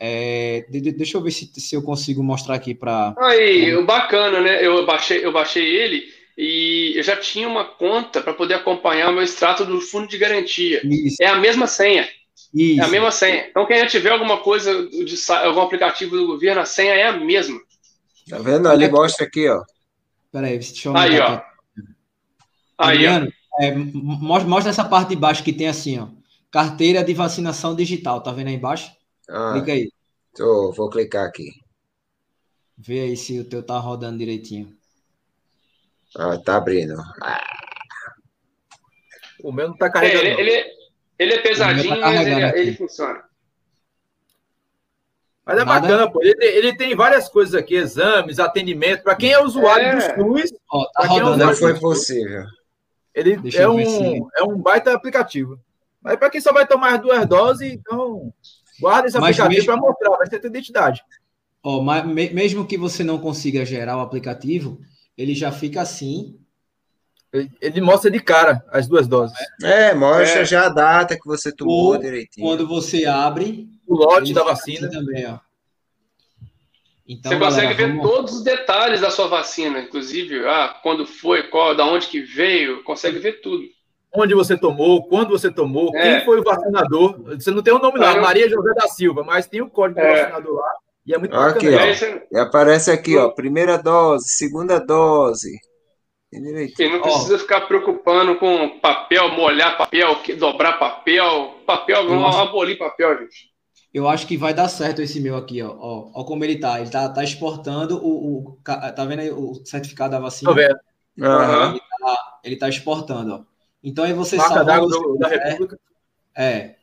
É, deixa eu ver se, se eu consigo mostrar aqui para. Aí, o bacana, né? Eu baixei, eu baixei ele e eu já tinha uma conta para poder acompanhar o meu extrato do fundo de garantia. Isso. É a mesma senha. Isso. É a mesma senha. Então, quem tiver alguma coisa, de, algum aplicativo do governo, a senha é a mesma. Tá vendo? Ali mostra aqui, ó. Peraí, deixa eu Aí, ó. Aí, Adriano, ó. É, mostra essa parte de baixo que tem assim, ó. Carteira de vacinação digital. Tá vendo aí embaixo? Ah, Clica aí. Tô, vou clicar aqui. Vê aí se o teu tá rodando direitinho. Ah, tá abrindo. Ah. O meu não tá carregando. É, ele, ele, ele é pesadinho, tá mas ele, ele, funciona. Mas é Nada. bacana, pô. Ele, ele, tem várias coisas aqui, exames, atendimento. Para quem é usuário é. do SUS, Ó, tá rodando, é não foi possível. Ele é um, é um baita aplicativo. Mas para quem só vai tomar as duas doses, então guarda esse aplicativo mesmo... para mostrar, vai ter tua identidade. Ó, mas mesmo que você não consiga gerar o aplicativo, ele já fica assim ele mostra de cara as duas doses. É, mostra é. já a data que você tomou Ou, direitinho. Quando você abre. O lote da vacina. Assim também, ó. Então, você consegue galera, ver vamos... todos os detalhes da sua vacina, inclusive, ah, quando foi, qual, da onde que veio, consegue ver tudo. Onde você tomou, quando você tomou, é. quem foi o vacinador. Você não tem o nome lá, eu... Maria José da Silva, mas tem o código é. do vacinador lá. E é muito aqui, bacana. Ó, e aparece aqui, ó, primeira dose, segunda dose. E não precisa oh. ficar preocupando com papel, molhar papel, dobrar papel. Papel, vamos acho... abolir papel, gente. Eu acho que vai dar certo esse meu aqui, ó. Ó, ó como ele tá. Ele tá, tá exportando o, o. Tá vendo aí o certificado da vacina? Tô vendo. Uhum. Ele, tá, ele tá exportando, ó. Então aí você Marca salva. Do, da República. É.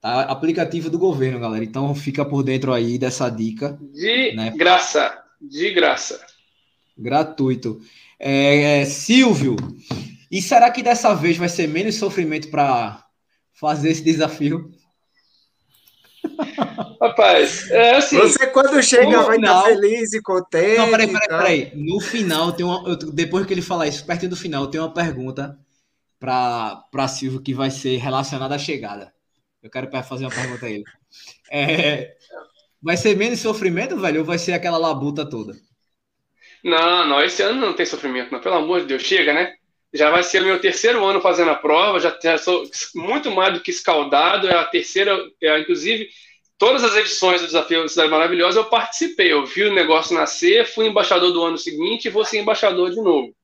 Tá aplicativo do governo, galera. Então fica por dentro aí dessa dica. De né? graça. De graça. Gratuito. É, é, Silvio, e será que dessa vez vai ser menos sofrimento para fazer esse desafio? Rapaz, é assim. Você, quando chega, vai final... estar feliz e contente. Não, peraí, peraí, peraí. No final, tem uma, eu, depois que ele falar isso, perto do final, tem uma pergunta para Silvio que vai ser relacionada à chegada. Eu quero fazer uma pergunta a ele. É, vai ser menos sofrimento, velho, ou vai ser aquela labuta toda? Não, não, esse ano não tem sofrimento, não. Pelo amor de Deus, chega, né? Já vai ser o meu terceiro ano fazendo a prova, já, já sou muito mais do que escaldado. É a terceira, é, inclusive, todas as edições do Desafio Cidade Maravilhosa eu participei. Eu vi o negócio nascer, fui embaixador do ano seguinte e vou ser embaixador de novo.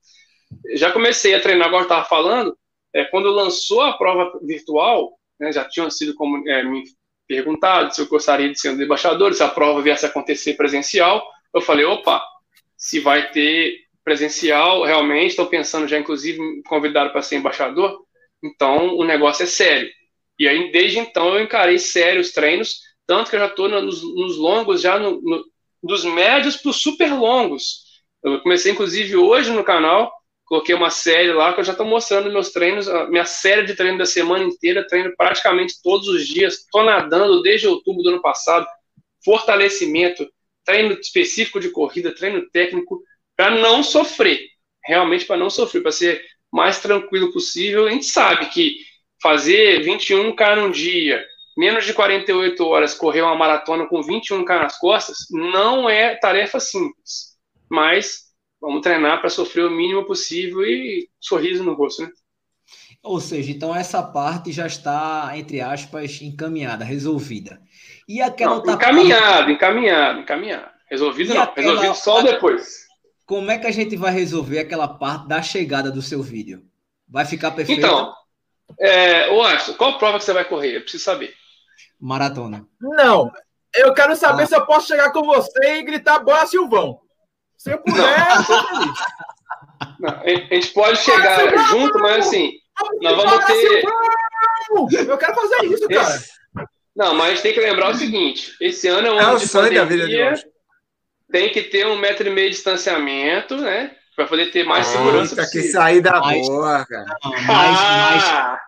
Já comecei a treinar, agora estava falando, é, quando lançou a prova virtual, né, já tinham sido como, é, me perguntado se eu gostaria de ser um embaixador, se a prova viesse a acontecer presencial. Eu falei, opa, se vai ter presencial realmente, estão pensando já, inclusive, me convidaram para ser embaixador, então o negócio é sério. E aí, desde então, eu encarei sério os treinos, tanto que eu já estou nos, nos, longos, já no, no, dos médios para os super longos. Eu comecei, inclusive, hoje no canal, coloquei uma série lá que eu já estou mostrando meus treinos, minha série de treino da semana inteira, treino praticamente todos os dias, estou nadando desde outubro do ano passado, fortalecimento, treino específico de corrida, treino técnico, para não sofrer, realmente para não sofrer, para ser mais tranquilo possível. A gente sabe que fazer 21K num dia, menos de 48 horas, correr uma maratona com 21K nas costas, não é tarefa simples. Mas vamos treinar para sofrer o mínimo possível e sorriso no rosto, né? Ou seja, então essa parte já está, entre aspas, encaminhada, resolvida. E aquela não, encaminhado, parte... encaminhado, encaminhado. Resolvido e não, aquela... resolvido só depois. Como é que a gente vai resolver aquela parte da chegada do seu vídeo? Vai ficar perfeito? Então, é, ô Ashton, qual prova que você vai correr? Eu preciso saber. Maratona. Não, eu quero saber ah. se eu posso chegar com você e gritar boa Silvão. Se eu puder, não, a gente pode chegar junto, mas assim, nós vamos ter. Eu quero fazer isso, cara. Esse... Não, mas a gente tem que lembrar o seguinte: esse ano é um é ano de pandemia, da vida de tem que ter um metro e meio de distanciamento, né? Para poder ter mais ah, segurança. Tá que sair da boa, cara. mais, mais,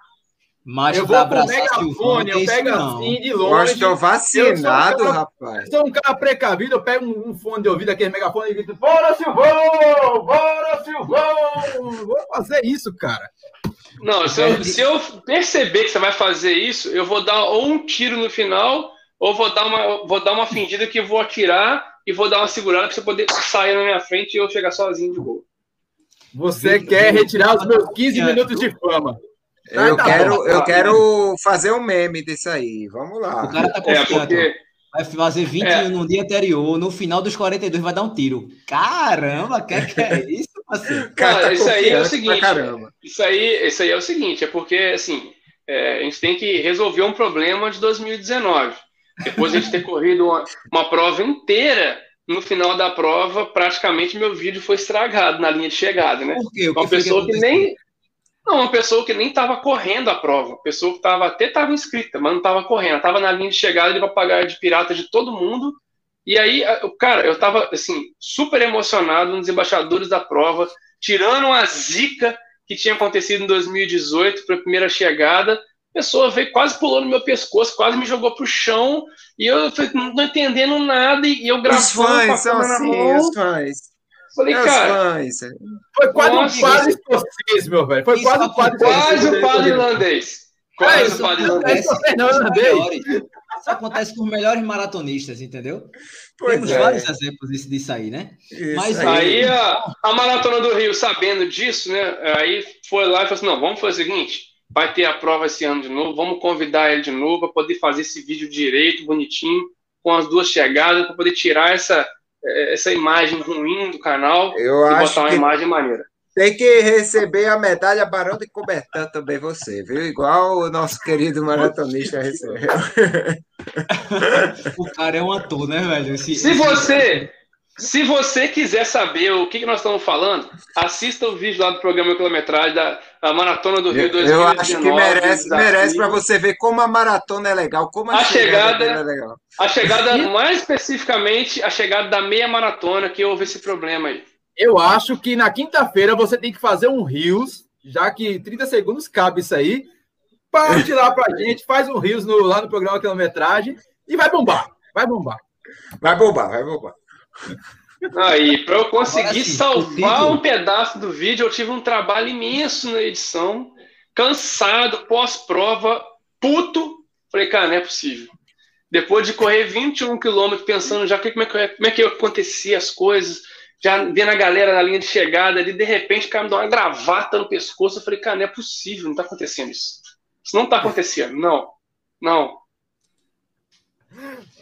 mas eu vou pro megafone, eu pego assim de longe. Eu estou vacinado, eu rapaz. Sou um cara precavido, eu pego um, fone de ouvido, aquele megafone e grito: Bora, Silvão! Bora, Silvão! Vou fazer isso, cara. Não, se eu, se eu perceber que você vai fazer isso, eu vou dar ou um tiro no final, ou vou dar uma, vou dar uma fingida que eu vou atirar e vou dar uma segurada para você poder sair na minha frente e eu chegar sozinho de boa. Você quer retirar os meus 15 minutos de fama. Eu, tá quero, bom, eu quero fazer um meme disso aí. Vamos lá. O cara tá é, porque... Vai fazer 20 é. no dia anterior, no final dos 42 vai dar um tiro. Caramba, que, que é isso, parceiro? Cara, tá isso aí é o seguinte. Isso aí, isso aí é o seguinte, é porque assim, é, a gente tem que resolver um problema de 2019. Depois de a gente ter corrido uma, uma prova inteira, no final da prova, praticamente meu vídeo foi estragado na linha de chegada, né? Por quê? O que uma pessoa que, que nem não, uma pessoa que nem estava correndo a prova, pessoa que tava, até estava inscrita, mas não estava correndo, estava na linha de chegada de papagaio de pirata de todo mundo. E aí, cara, eu estava assim, super emocionado nos embaixadores da prova, tirando a zica que tinha acontecido em 2018 para a primeira chegada. A pessoa veio quase pulou no meu pescoço, quase me jogou pro chão, e eu não tô entendendo nada, e eu gravando os fãs são assim, os fãs. Falei, é cara. Foi quase um quase escocês, meu velho. Foi quase um quase Quase o quase irlandês. Quase o quase irlandês. Isso acontece com os melhores maratonistas, entendeu? Pois Temos é. vários exemplos disso, disso aí, né? Isso Mas aí a, a, Maratona do Rio, sabendo disso, né? Aí foi lá e falou assim: não, vamos fazer o seguinte: vai ter a prova esse ano de novo, vamos convidar ele de novo para poder fazer esse vídeo direito, bonitinho, com as duas chegadas, para poder tirar essa é, essa imagem ruim do canal eu e acho botar uma imagem maneira. Tem que receber a medalha Barão de Cobertão também você, viu? Igual o nosso querido maratonista recebeu. o cara é um ator, né, velho? Esse, Se você se você quiser saber o que, que nós estamos falando, assista o vídeo lá do programa Quilometragem da, Maratona do Rio 2019. Eu acho que merece, merece para você ver como a maratona é legal, como a, a chegada, chegada é legal. A chegada, mais especificamente, a chegada da meia maratona, que houve esse problema aí. Eu acho que na quinta-feira você tem que fazer um Rios, já que 30 segundos cabe isso aí. Parte lá pra gente, faz um Rios no, lá no programa Quilometragem e vai bombar. Vai bombar. Vai bombar, vai bombar. Aí, para eu conseguir sim, salvar um pedaço do vídeo, eu tive um trabalho imenso na edição, cansado, pós-prova, puto. Falei, cara, não é possível. Depois de correr 21 quilômetros, pensando já como é, que, como é que acontecia as coisas, já vendo a galera na linha de chegada ali, de repente o cara me dá uma gravata no pescoço. Eu falei, cara, não é possível, não está acontecendo isso. Isso não está acontecendo, não, não.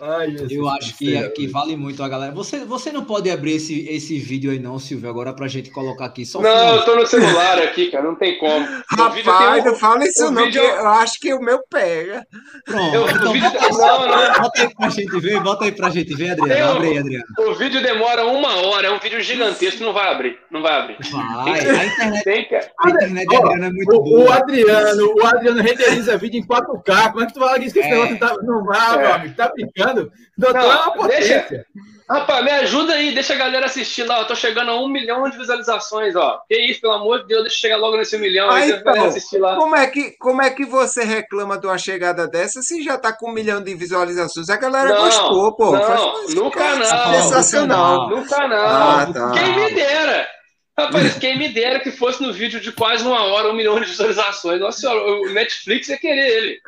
Ai, eu acho que, que vale muito a galera. Você, você não pode abrir esse, esse vídeo aí, não, Silvio, agora pra gente colocar aqui. Só não, eu tô no celular aqui, cara, não tem como. Rapaz, um, não fala isso não, vídeo... eu acho que o meu pega. Pronto, eu, então, vídeo... bota, não, não. bota aí pra gente ver, bota aí pra gente ver, Adriano. Um, Abre aí, Adriano. O vídeo demora uma hora, é um vídeo gigantesco, não vai abrir, não vai abrir. Vai, a internet, tem que... a internet Adriano é muito o, boa. O Adriano, o Adriano renderiza vídeo em 4K, como é que tu fala que esse é. negócio tá, não vai, é. meu amigo, tá brincando? Doutor, não, deixa. Rapaz, me ajuda aí, deixa a galera assistir lá. Eu tô chegando a um milhão de visualizações, ó. Que isso, pelo amor de Deus, deixa eu chegar logo nesse milhão aí, então, assistir lá. Como é, que, como é que você reclama de uma chegada dessa se já tá com um milhão de visualizações? A galera não, gostou, pô. Não, Faz, no canal. Sensacional. No canal. Ah, tá. Quem me dera. Rapaz, quem me dera que fosse no vídeo de quase uma hora, um milhão de visualizações. Nossa senhora, o Netflix ia querer ele.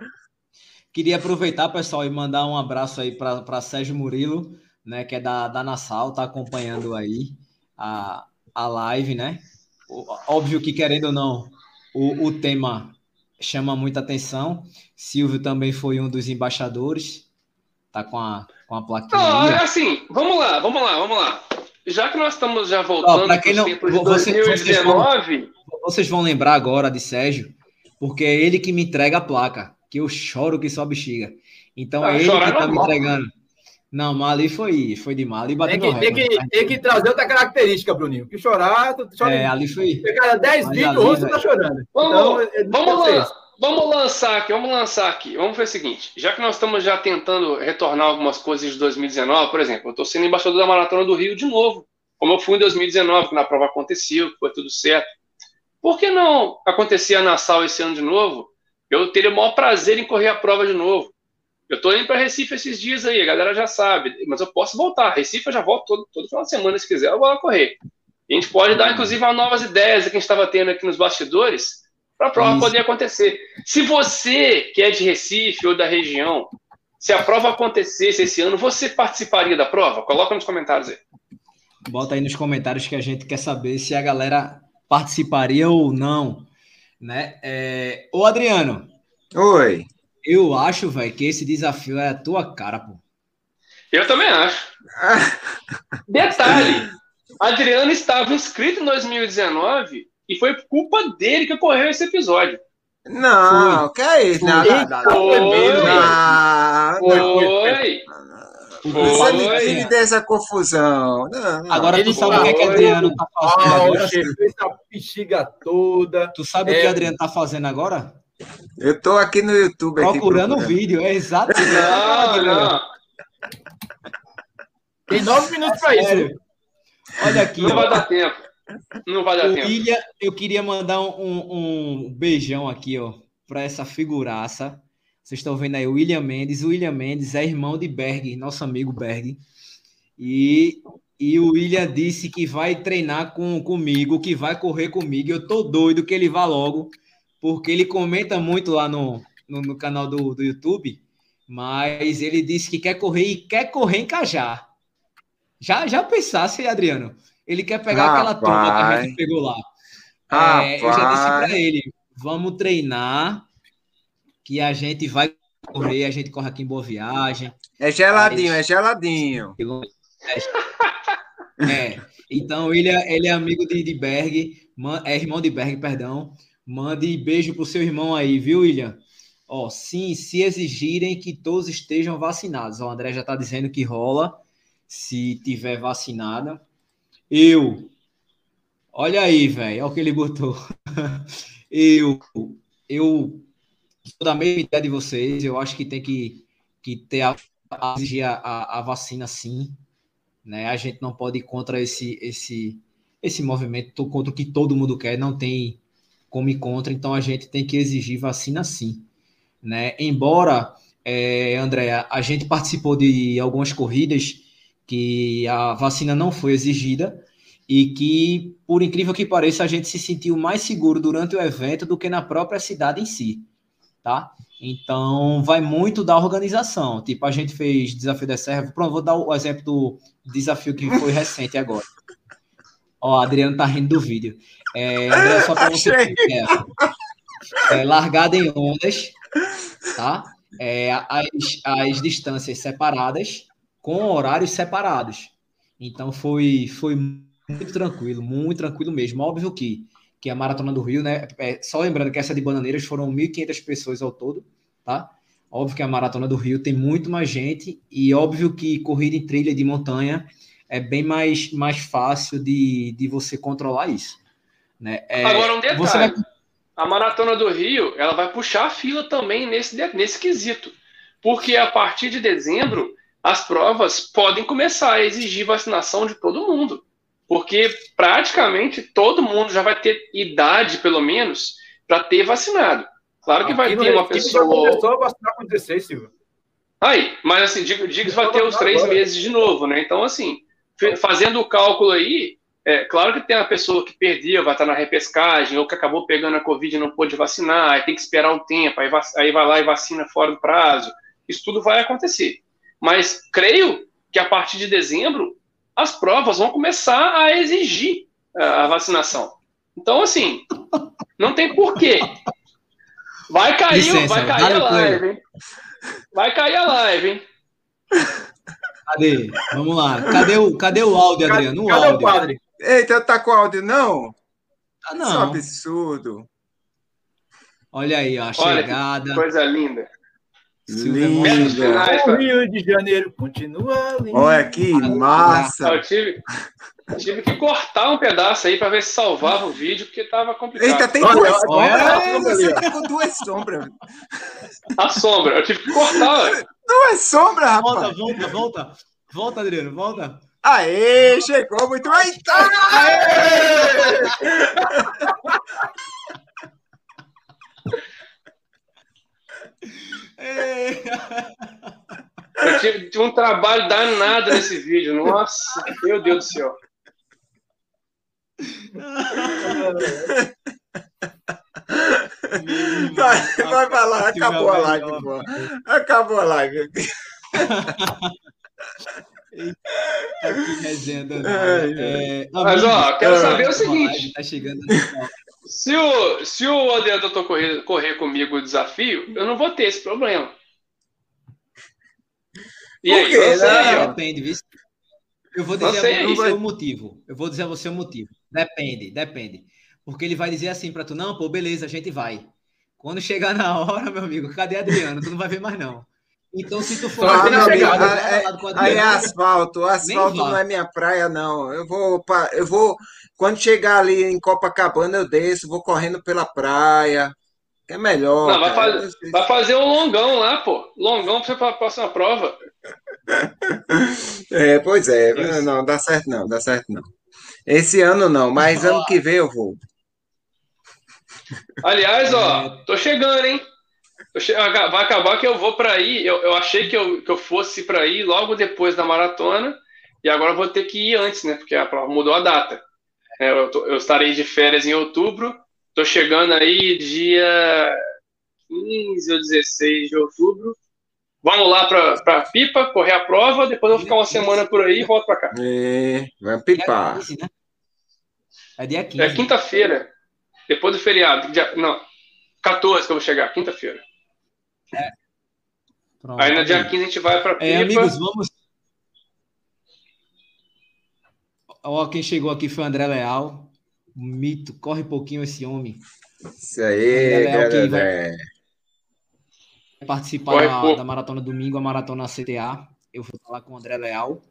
Queria aproveitar, pessoal, e mandar um abraço aí para Sérgio Murilo, né, que é da, da Nassau, tá acompanhando aí a, a live, né? Óbvio que, querendo ou não, o, o tema chama muita atenção. Silvio também foi um dos embaixadores, tá com a, com a plaquinha. Não, é assim, vamos lá, vamos lá, vamos lá. Já que nós estamos já voltando para quem não, de 2019... Vocês vão, vocês vão lembrar agora de Sérgio, porque é ele que me entrega a placa que eu choro que só bexiga. Então é ele que tá me entregando. Não, mas ali foi, foi de mal. Ali tem que, tem, que, tem que trazer outra característica, Bruninho. Que chorar, tu chora. É, ali foi. Cada 10 vídeos, o rosto tá chorando. Vamos, então, vamos lá. Vamos lançar aqui, vamos lançar aqui. Vamos fazer o seguinte: já que nós estamos já tentando retornar algumas coisas de 2019, por exemplo, eu estou sendo embaixador da Maratona do Rio de novo, como eu fui em 2019, quando a prova aconteceu, que foi tudo certo. Por que não acontecer a Nassau esse ano de novo? Eu teria o maior prazer em correr a prova de novo. Eu estou indo para Recife esses dias aí, a galera já sabe, mas eu posso voltar. Recife eu já volto todo, todo final de semana, se quiser, eu vou lá correr. E a gente pode dar, inclusive, novas ideias que a gente estava tendo aqui nos bastidores para a prova Isso. poder acontecer. Se você, que é de Recife ou da região, se a prova acontecesse esse ano, você participaria da prova? Coloca nos comentários aí. Bota aí nos comentários que a gente quer saber se a galera participaria ou não. Né? É... Ô, Adriano. Oi. Eu acho, velho, que esse desafio é a tua cara, pô. Eu também acho. Detalhe: Adriano estava inscrito em 2019 e foi culpa dele que ocorreu esse episódio. Não, foi. que é isso? Não, não, não, não. Foi. Foi. Você me tire dessa confusão. Não, não. Agora tu sabe o que, é que Adriano tá fazendo agora? Essa bexiga toda. Tu sabe é. o que o Adriano tá fazendo agora? Eu tô aqui no YouTube. Procurando o vídeo, é exato. Não, não. Tem nove minutos para isso. Olha aqui. Não ó. vai dar tempo. Não vai dar o tempo. William, eu queria mandar um, um beijão aqui, ó, para essa figuraça. Vocês estão vendo aí o William Mendes. O William Mendes é irmão de Berg, nosso amigo Berg. E, e o William disse que vai treinar com, comigo, que vai correr comigo. Eu tô doido que ele vá logo, porque ele comenta muito lá no, no, no canal do, do YouTube. Mas ele disse que quer correr e quer correr em Cajá. Já, já pensasse, Adriano? Ele quer pegar Rapaz. aquela turma que a gente pegou lá. É, eu já disse para ele: vamos treinar, que a gente vai correr, a gente corre aqui em Boa Viagem. É geladinho, é geladinho. É, então ele é, ele é amigo de, de Berg, é irmão de Berg, perdão. Mande beijo pro seu irmão aí, viu, William? Ó, sim, se exigirem que todos estejam vacinados. O André já está dizendo que rola se tiver vacinada. Eu. Olha aí, velho. Olha o que ele botou. eu. Eu sou da mesma ideia de vocês. Eu acho que tem que, que ter a, a, a, a vacina sim. Né? A gente não pode ir contra esse, esse, esse movimento, contra o que todo mundo quer. Não tem como ir contra. Então a gente tem que exigir vacina sim. Né? Embora, é, Andréa, a gente participou de algumas corridas que a vacina não foi exigida e que, por incrível que pareça, a gente se sentiu mais seguro durante o evento do que na própria cidade em si, tá? Então, vai muito da organização. Tipo, a gente fez Desafio da Serra. Pronto, vou dar o exemplo do desafio que foi recente agora. Ó, Adriano tá rindo do vídeo. É, André, só para você ter é, largada em ondas, tá? É, as, as distâncias separadas com horários separados. Então foi, foi muito tranquilo, muito tranquilo mesmo. Óbvio que, que a Maratona do Rio, né? É, só lembrando que essa de Bananeiras foram 1.500 pessoas ao todo, tá? Óbvio que a Maratona do Rio tem muito mais gente e óbvio que corrida em trilha de montanha é bem mais, mais fácil de, de você controlar isso. Né? É, Agora um detalhe, vai... a Maratona do Rio ela vai puxar a fila também nesse, nesse quesito, porque a partir de dezembro as provas podem começar a exigir vacinação de todo mundo, porque praticamente todo mundo já vai ter idade, pelo menos, para ter vacinado. Claro que vai ter uma pessoa. começou a vacinar com 16, Silvio. Aí, mas assim, digo, digo que vai ter os três agora. meses de novo, né? Então, assim, fazendo o cálculo aí, é claro que tem a pessoa que perdeu, vai estar na repescagem, ou que acabou pegando a Covid e não pôde vacinar, aí tem que esperar um tempo, aí, aí vai lá e vacina fora do prazo. Isso tudo vai acontecer. Mas creio que a partir de dezembro as provas vão começar a exigir é, a vacinação. Então, assim, não tem porquê. Vai cair, Licença, vai cair a live, hein? Vai cair a live, hein? Cadê? Vamos lá. Cadê o, cadê o áudio, Adriano? O cadê áudio. o padre? Eita, tá com áudio, não? Ah, não. Isso é um absurdo. Olha aí, ó, a Olha chegada. coisa linda. Linda. O Rio de Janeiro continua lindo. Olha que massa. Eu tive, tive que cortar um pedaço aí para ver se salvava o vídeo, porque tava complicado. Eita, tem Olha, duas sombras. Você tá duas sombras. A sombra, eu tive que cortar. Duas sombras, Volta, rapaz. volta, volta. Volta, Adriano, volta. Aê, chegou muito. Eita! É. Eu tive, tive um trabalho danado nesse vídeo. Nossa, meu Deus do céu. Vai, vai pra lá, acabou a live, pô. Acabou a live. Tá que resenha danada. É, Mas, ó, quero Ah. saber o seguinte: Tá chegando no final. Se o, se o Adriano tentou correr, correr comigo o desafio, eu não vou ter esse problema. E Por aí, quê? eu sei, Não. Depende, viu? Eu vou Não dizer sei, a não você vai- o motivo. Eu vou dizer a você o motivo. Depende, depende. Porque ele vai dizer assim pra tu, não, pô, beleza, a gente vai. Quando chegar na hora, meu amigo, cadê Adriano? Tu não vai ver mais, não. Então, se tu for Ah, é- lá com o Aí é asfalto. Asfalto não é minha praia, não. Eu vou, eu vou. Quando chegar ali em Copacabana, eu desço, vou correndo pela praia. É melhor. Não, vai fazer, vai fazer um longão lá, pô. Longão pra você pra próxima prova. É, pois é. Isso. Não, dá certo não, dá certo não. Esse ano não, mas ano que vem eu vou. Aliás, ó, tô chegando, hein? Che- Vai acabar que eu vou pra aí. Eu, eu achei que eu, que eu fosse pra ir logo depois da maratona. E agora eu vou ter que ir antes, né? Porque a prova mudou a data. É, eu, tô- eu estarei de férias em outubro. Tô chegando aí dia 15 ou 16 de outubro. Vamos lá pra, pra Pipa, correr a prova. Depois eu vou ficar uma semana por aí e volto pra cá. É, vai Dia pipar. 15, né? É dia 15. É quinta-feira. Depois do feriado. Dia, não, 14 que eu vou chegar, quinta-feira. Pronto, Aí no dia bem. 15 a gente vai pra Pipa. É, amigos, vamos. Ó, quem chegou aqui foi o André Leal. Mito, corre pouquinho esse homem. Isso aí, André Leal, que. Vai participar Corre da, da maratona domingo, a maratona CTA. Eu vou falar com o André Leal.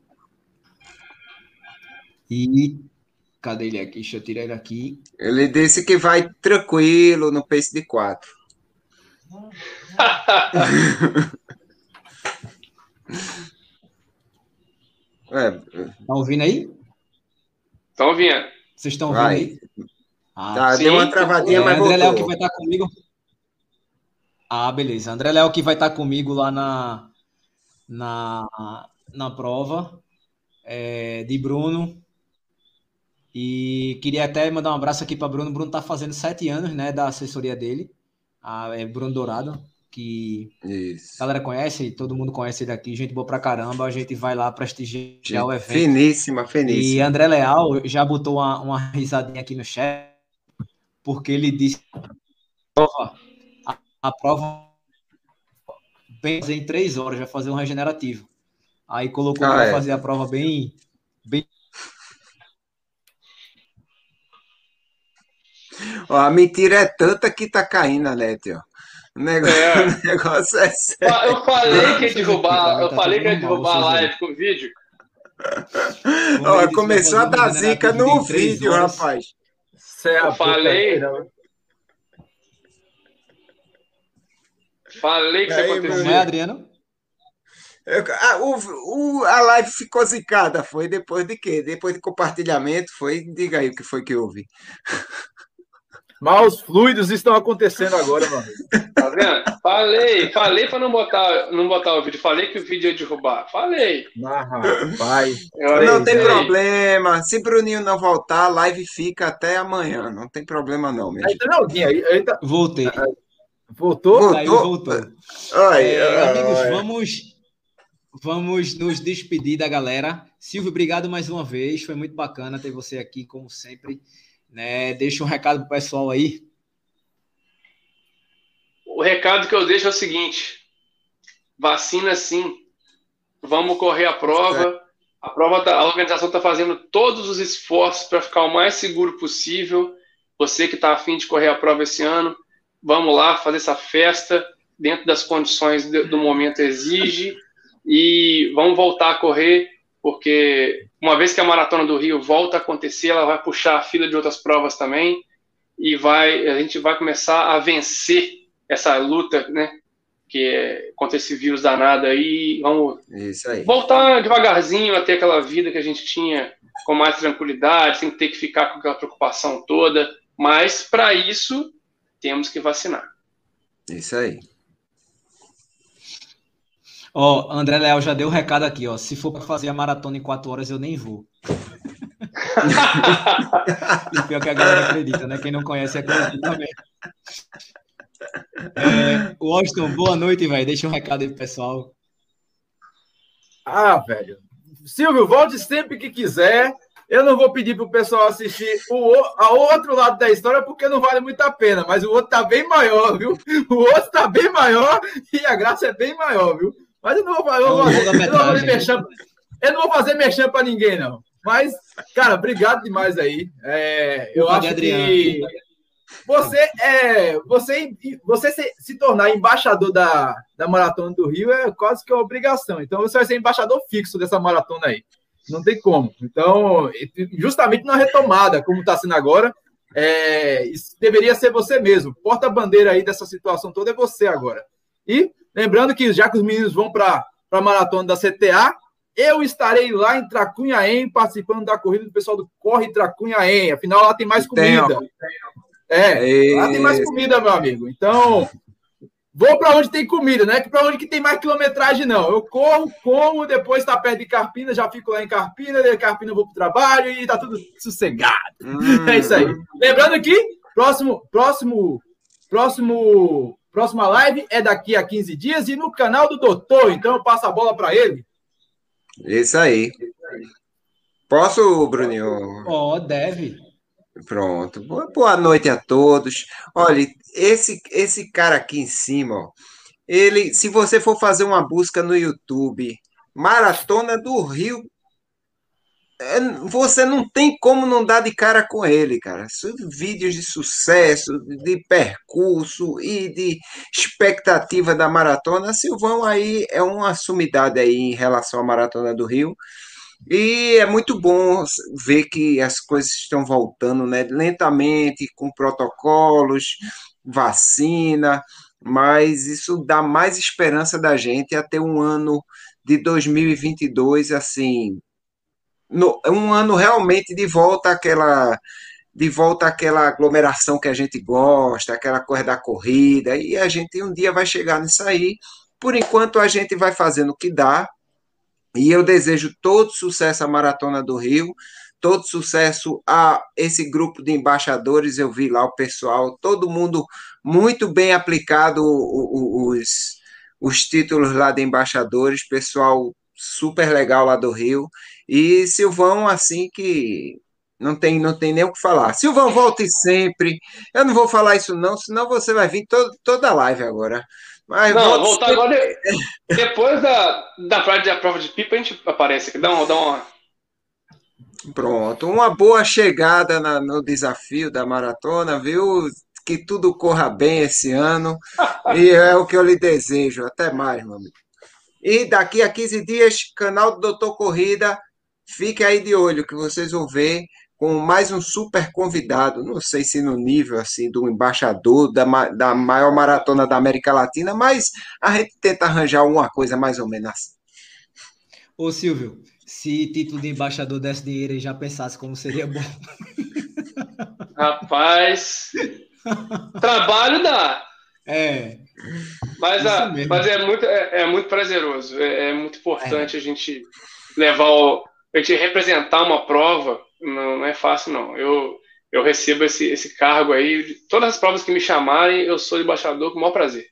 E cadê ele aqui? Deixa eu tirar ele aqui. Ele disse que vai tranquilo no pace de 4. É, Tá ouvindo aí? Então, ouvindo. Vocês estão ouvindo aí? Ah, tá, sim. deu uma travadinha, É, mas André Léo que vai estar comigo. Ah, beleza. André Léo que vai estar comigo lá na, na, na prova é, de Bruno. E queria até mandar um abraço aqui para Bruno. Bruno está fazendo sete anos, né, da assessoria dele. Ah, é Bruno Dourado, que a Isso. galera conhece, todo mundo conhece ele aqui, gente boa pra caramba. A gente vai lá prestigiar o evento. Finíssima, E finíssima. André Leal já botou uma, uma risadinha aqui no chat, porque ele disse a, a prova bem em três horas, vai fazer um regenerativo. Aí colocou Ah, para é. fazer a prova bem, bem. Ó, a mentira é tanta que tá caindo, Alete, ó. O negócio, É. o negócio é sério. Eu falei que ia derrubar, eu Tá falei que ia derrubar a live com o vídeo. Ó, começou a dar zica no vídeo, rapaz. É a Eu falei. Falei que isso ia Não é, Adriano? Eu- ah, o, o- a live ficou zicada, foi depois de quê? Depois de compartilhamento, foi? Diga aí o que foi que houve. Mas os fluidos estão acontecendo agora, mano. Tá vendo? Falei, falei pra não botar, não botar o vídeo. Falei que o vídeo ia derrubar. Falei. Ah, rapaz. Eu não tem problema. Se Bruninho não voltar, a live fica até amanhã. Não tem problema não, meu Aí tá alguém aí. aí tá- Voltei. Voltou? Voltou? Saiu, voltou. Ai, É, amigos, ai. vamos, vamos nos despedir da galera. Silvio, obrigado mais uma vez. Foi muito bacana ter você aqui, como sempre. Né? Deixa um recado pro pessoal aí. O recado que eu deixo é o seguinte: vacina sim. Vamos correr a prova. A prova tá- a organização está fazendo todos os esforços para ficar o mais seguro possível. Você que está afim de correr a prova esse ano, vamos lá fazer essa festa. dentro das condições do momento exige e vamos voltar a correr, porque uma vez que a maratona do Rio volta a acontecer, ela vai puxar a fila de outras provas também e vai a gente vai começar a vencer essa luta, né? Que é contra esse vírus danado aí. Vamos aí. voltar devagarzinho a ter aquela vida que a gente tinha com mais tranquilidade, sem ter que ficar com aquela preocupação toda. Mas para isso temos que vacinar. Isso aí. Ó, André Leal já deu o um recado aqui, ó. Se for para fazer a maratona em quatro horas, eu nem vou. e pior que a galera acredita, né? Quem não conhece acredita também. É, Washington, boa noite, velho. Deixa um recado aí pro pessoal. Ah, velho. Silvio, volte sempre que quiser. Eu não vou pedir pro pessoal assistir o a outro lado da história porque não vale muito a pena, mas o outro tá bem maior, viu? O outro tá bem maior e a graça é bem maior, viu? Mas eu não vou, eu vou, eu não vou fazer merchan, eu não vou fazer merchan para ninguém, não. Mas, cara, obrigado demais aí. É, eu acho que você é você você se, se, tornar embaixador da, da maratona do Rio é quase que uma obrigação. Então você vai ser embaixador fixo dessa maratona aí. Não tem como. Então, justamente na retomada, como está sendo agora, é, deveria ser você mesmo. Porta-bandeira aí dessa situação toda é você agora. E Lembrando que já que os meninos vão para a maratona da CTA, eu estarei lá em Tracunhaém participando da corrida do pessoal do Corre Tracunhaém. Afinal, lá tem mais comida. Tem, é, lá tem mais comida, meu amigo. Então, vou para onde tem comida, não é que para onde que tem mais quilometragem, não. Eu corro, como, depois está perto de Carpina, já fico lá em Carpina, de Carpina eu vou para o trabalho e tá tudo sossegado. Hum. É isso aí. Lembrando que próximo, próximo, próximo Próxima live é daqui a 15 dias e no canal do Doutor, então eu passo a bola para ele. Isso aí. Posso, Bruninho? Ó, oh, deve. Pronto. Boa noite a todos. Olha, esse esse cara aqui em cima, ó, ele, se você for fazer uma busca no YouTube, Maratona do Rio você não tem como não dar de cara com ele, cara. Vídeos de sucesso, de percurso e de expectativa da maratona. Silvão aí é uma sumidade aí em relação à maratona do Rio. E é muito bom ver que as coisas estão voltando, né? Lentamente, com protocolos, vacina, mas isso dá mais esperança da gente até um ano de 2022 assim no, um ano realmente de volta àquela de volta àquela aglomeração que a gente gosta, aquela coisa da corrida, e a gente um dia vai chegar nisso aí. Por enquanto a gente vai fazendo o que dá, e eu desejo todo sucesso à Maratona do Rio, todo sucesso a esse grupo de embaixadores, eu vi lá o pessoal, todo mundo muito bem aplicado os, os títulos lá de embaixadores, pessoal super legal lá do Rio. E Silvão, assim que não tem, não tem nem o que falar. Silvão, volte sempre. Eu não vou falar isso, não, senão você vai vir todo, toda a live agora. Mas não, voltar sempre... agora. Depois da, da praia da prova de pipa, a gente aparece aqui. Dá uma. Dá uma... Pronto, uma boa chegada na, no desafio da maratona, viu? Que tudo corra bem esse ano. e é o que eu lhe desejo. Até mais, meu amigo. E daqui a 15 dias, canal do Doutor Corrida, fique aí de olho que vocês vão ver com mais um super convidado, não sei se no nível assim do embaixador da, da maior maratona da América Latina, mas a gente tenta arranjar uma coisa mais ou menos assim. Ô Silvio, se título de embaixador desse dinheiro e já pensasse como seria bom. Rapaz, trabalho dá. É. Mas, a, mas é, muito, é, é muito prazeroso, é, é muito importante é. a gente levar, o, a gente representar uma prova, não, não, é fácil não. Eu, eu recebo esse, esse cargo aí, todas as provas que me chamarem, eu sou embaixador com o maior prazer.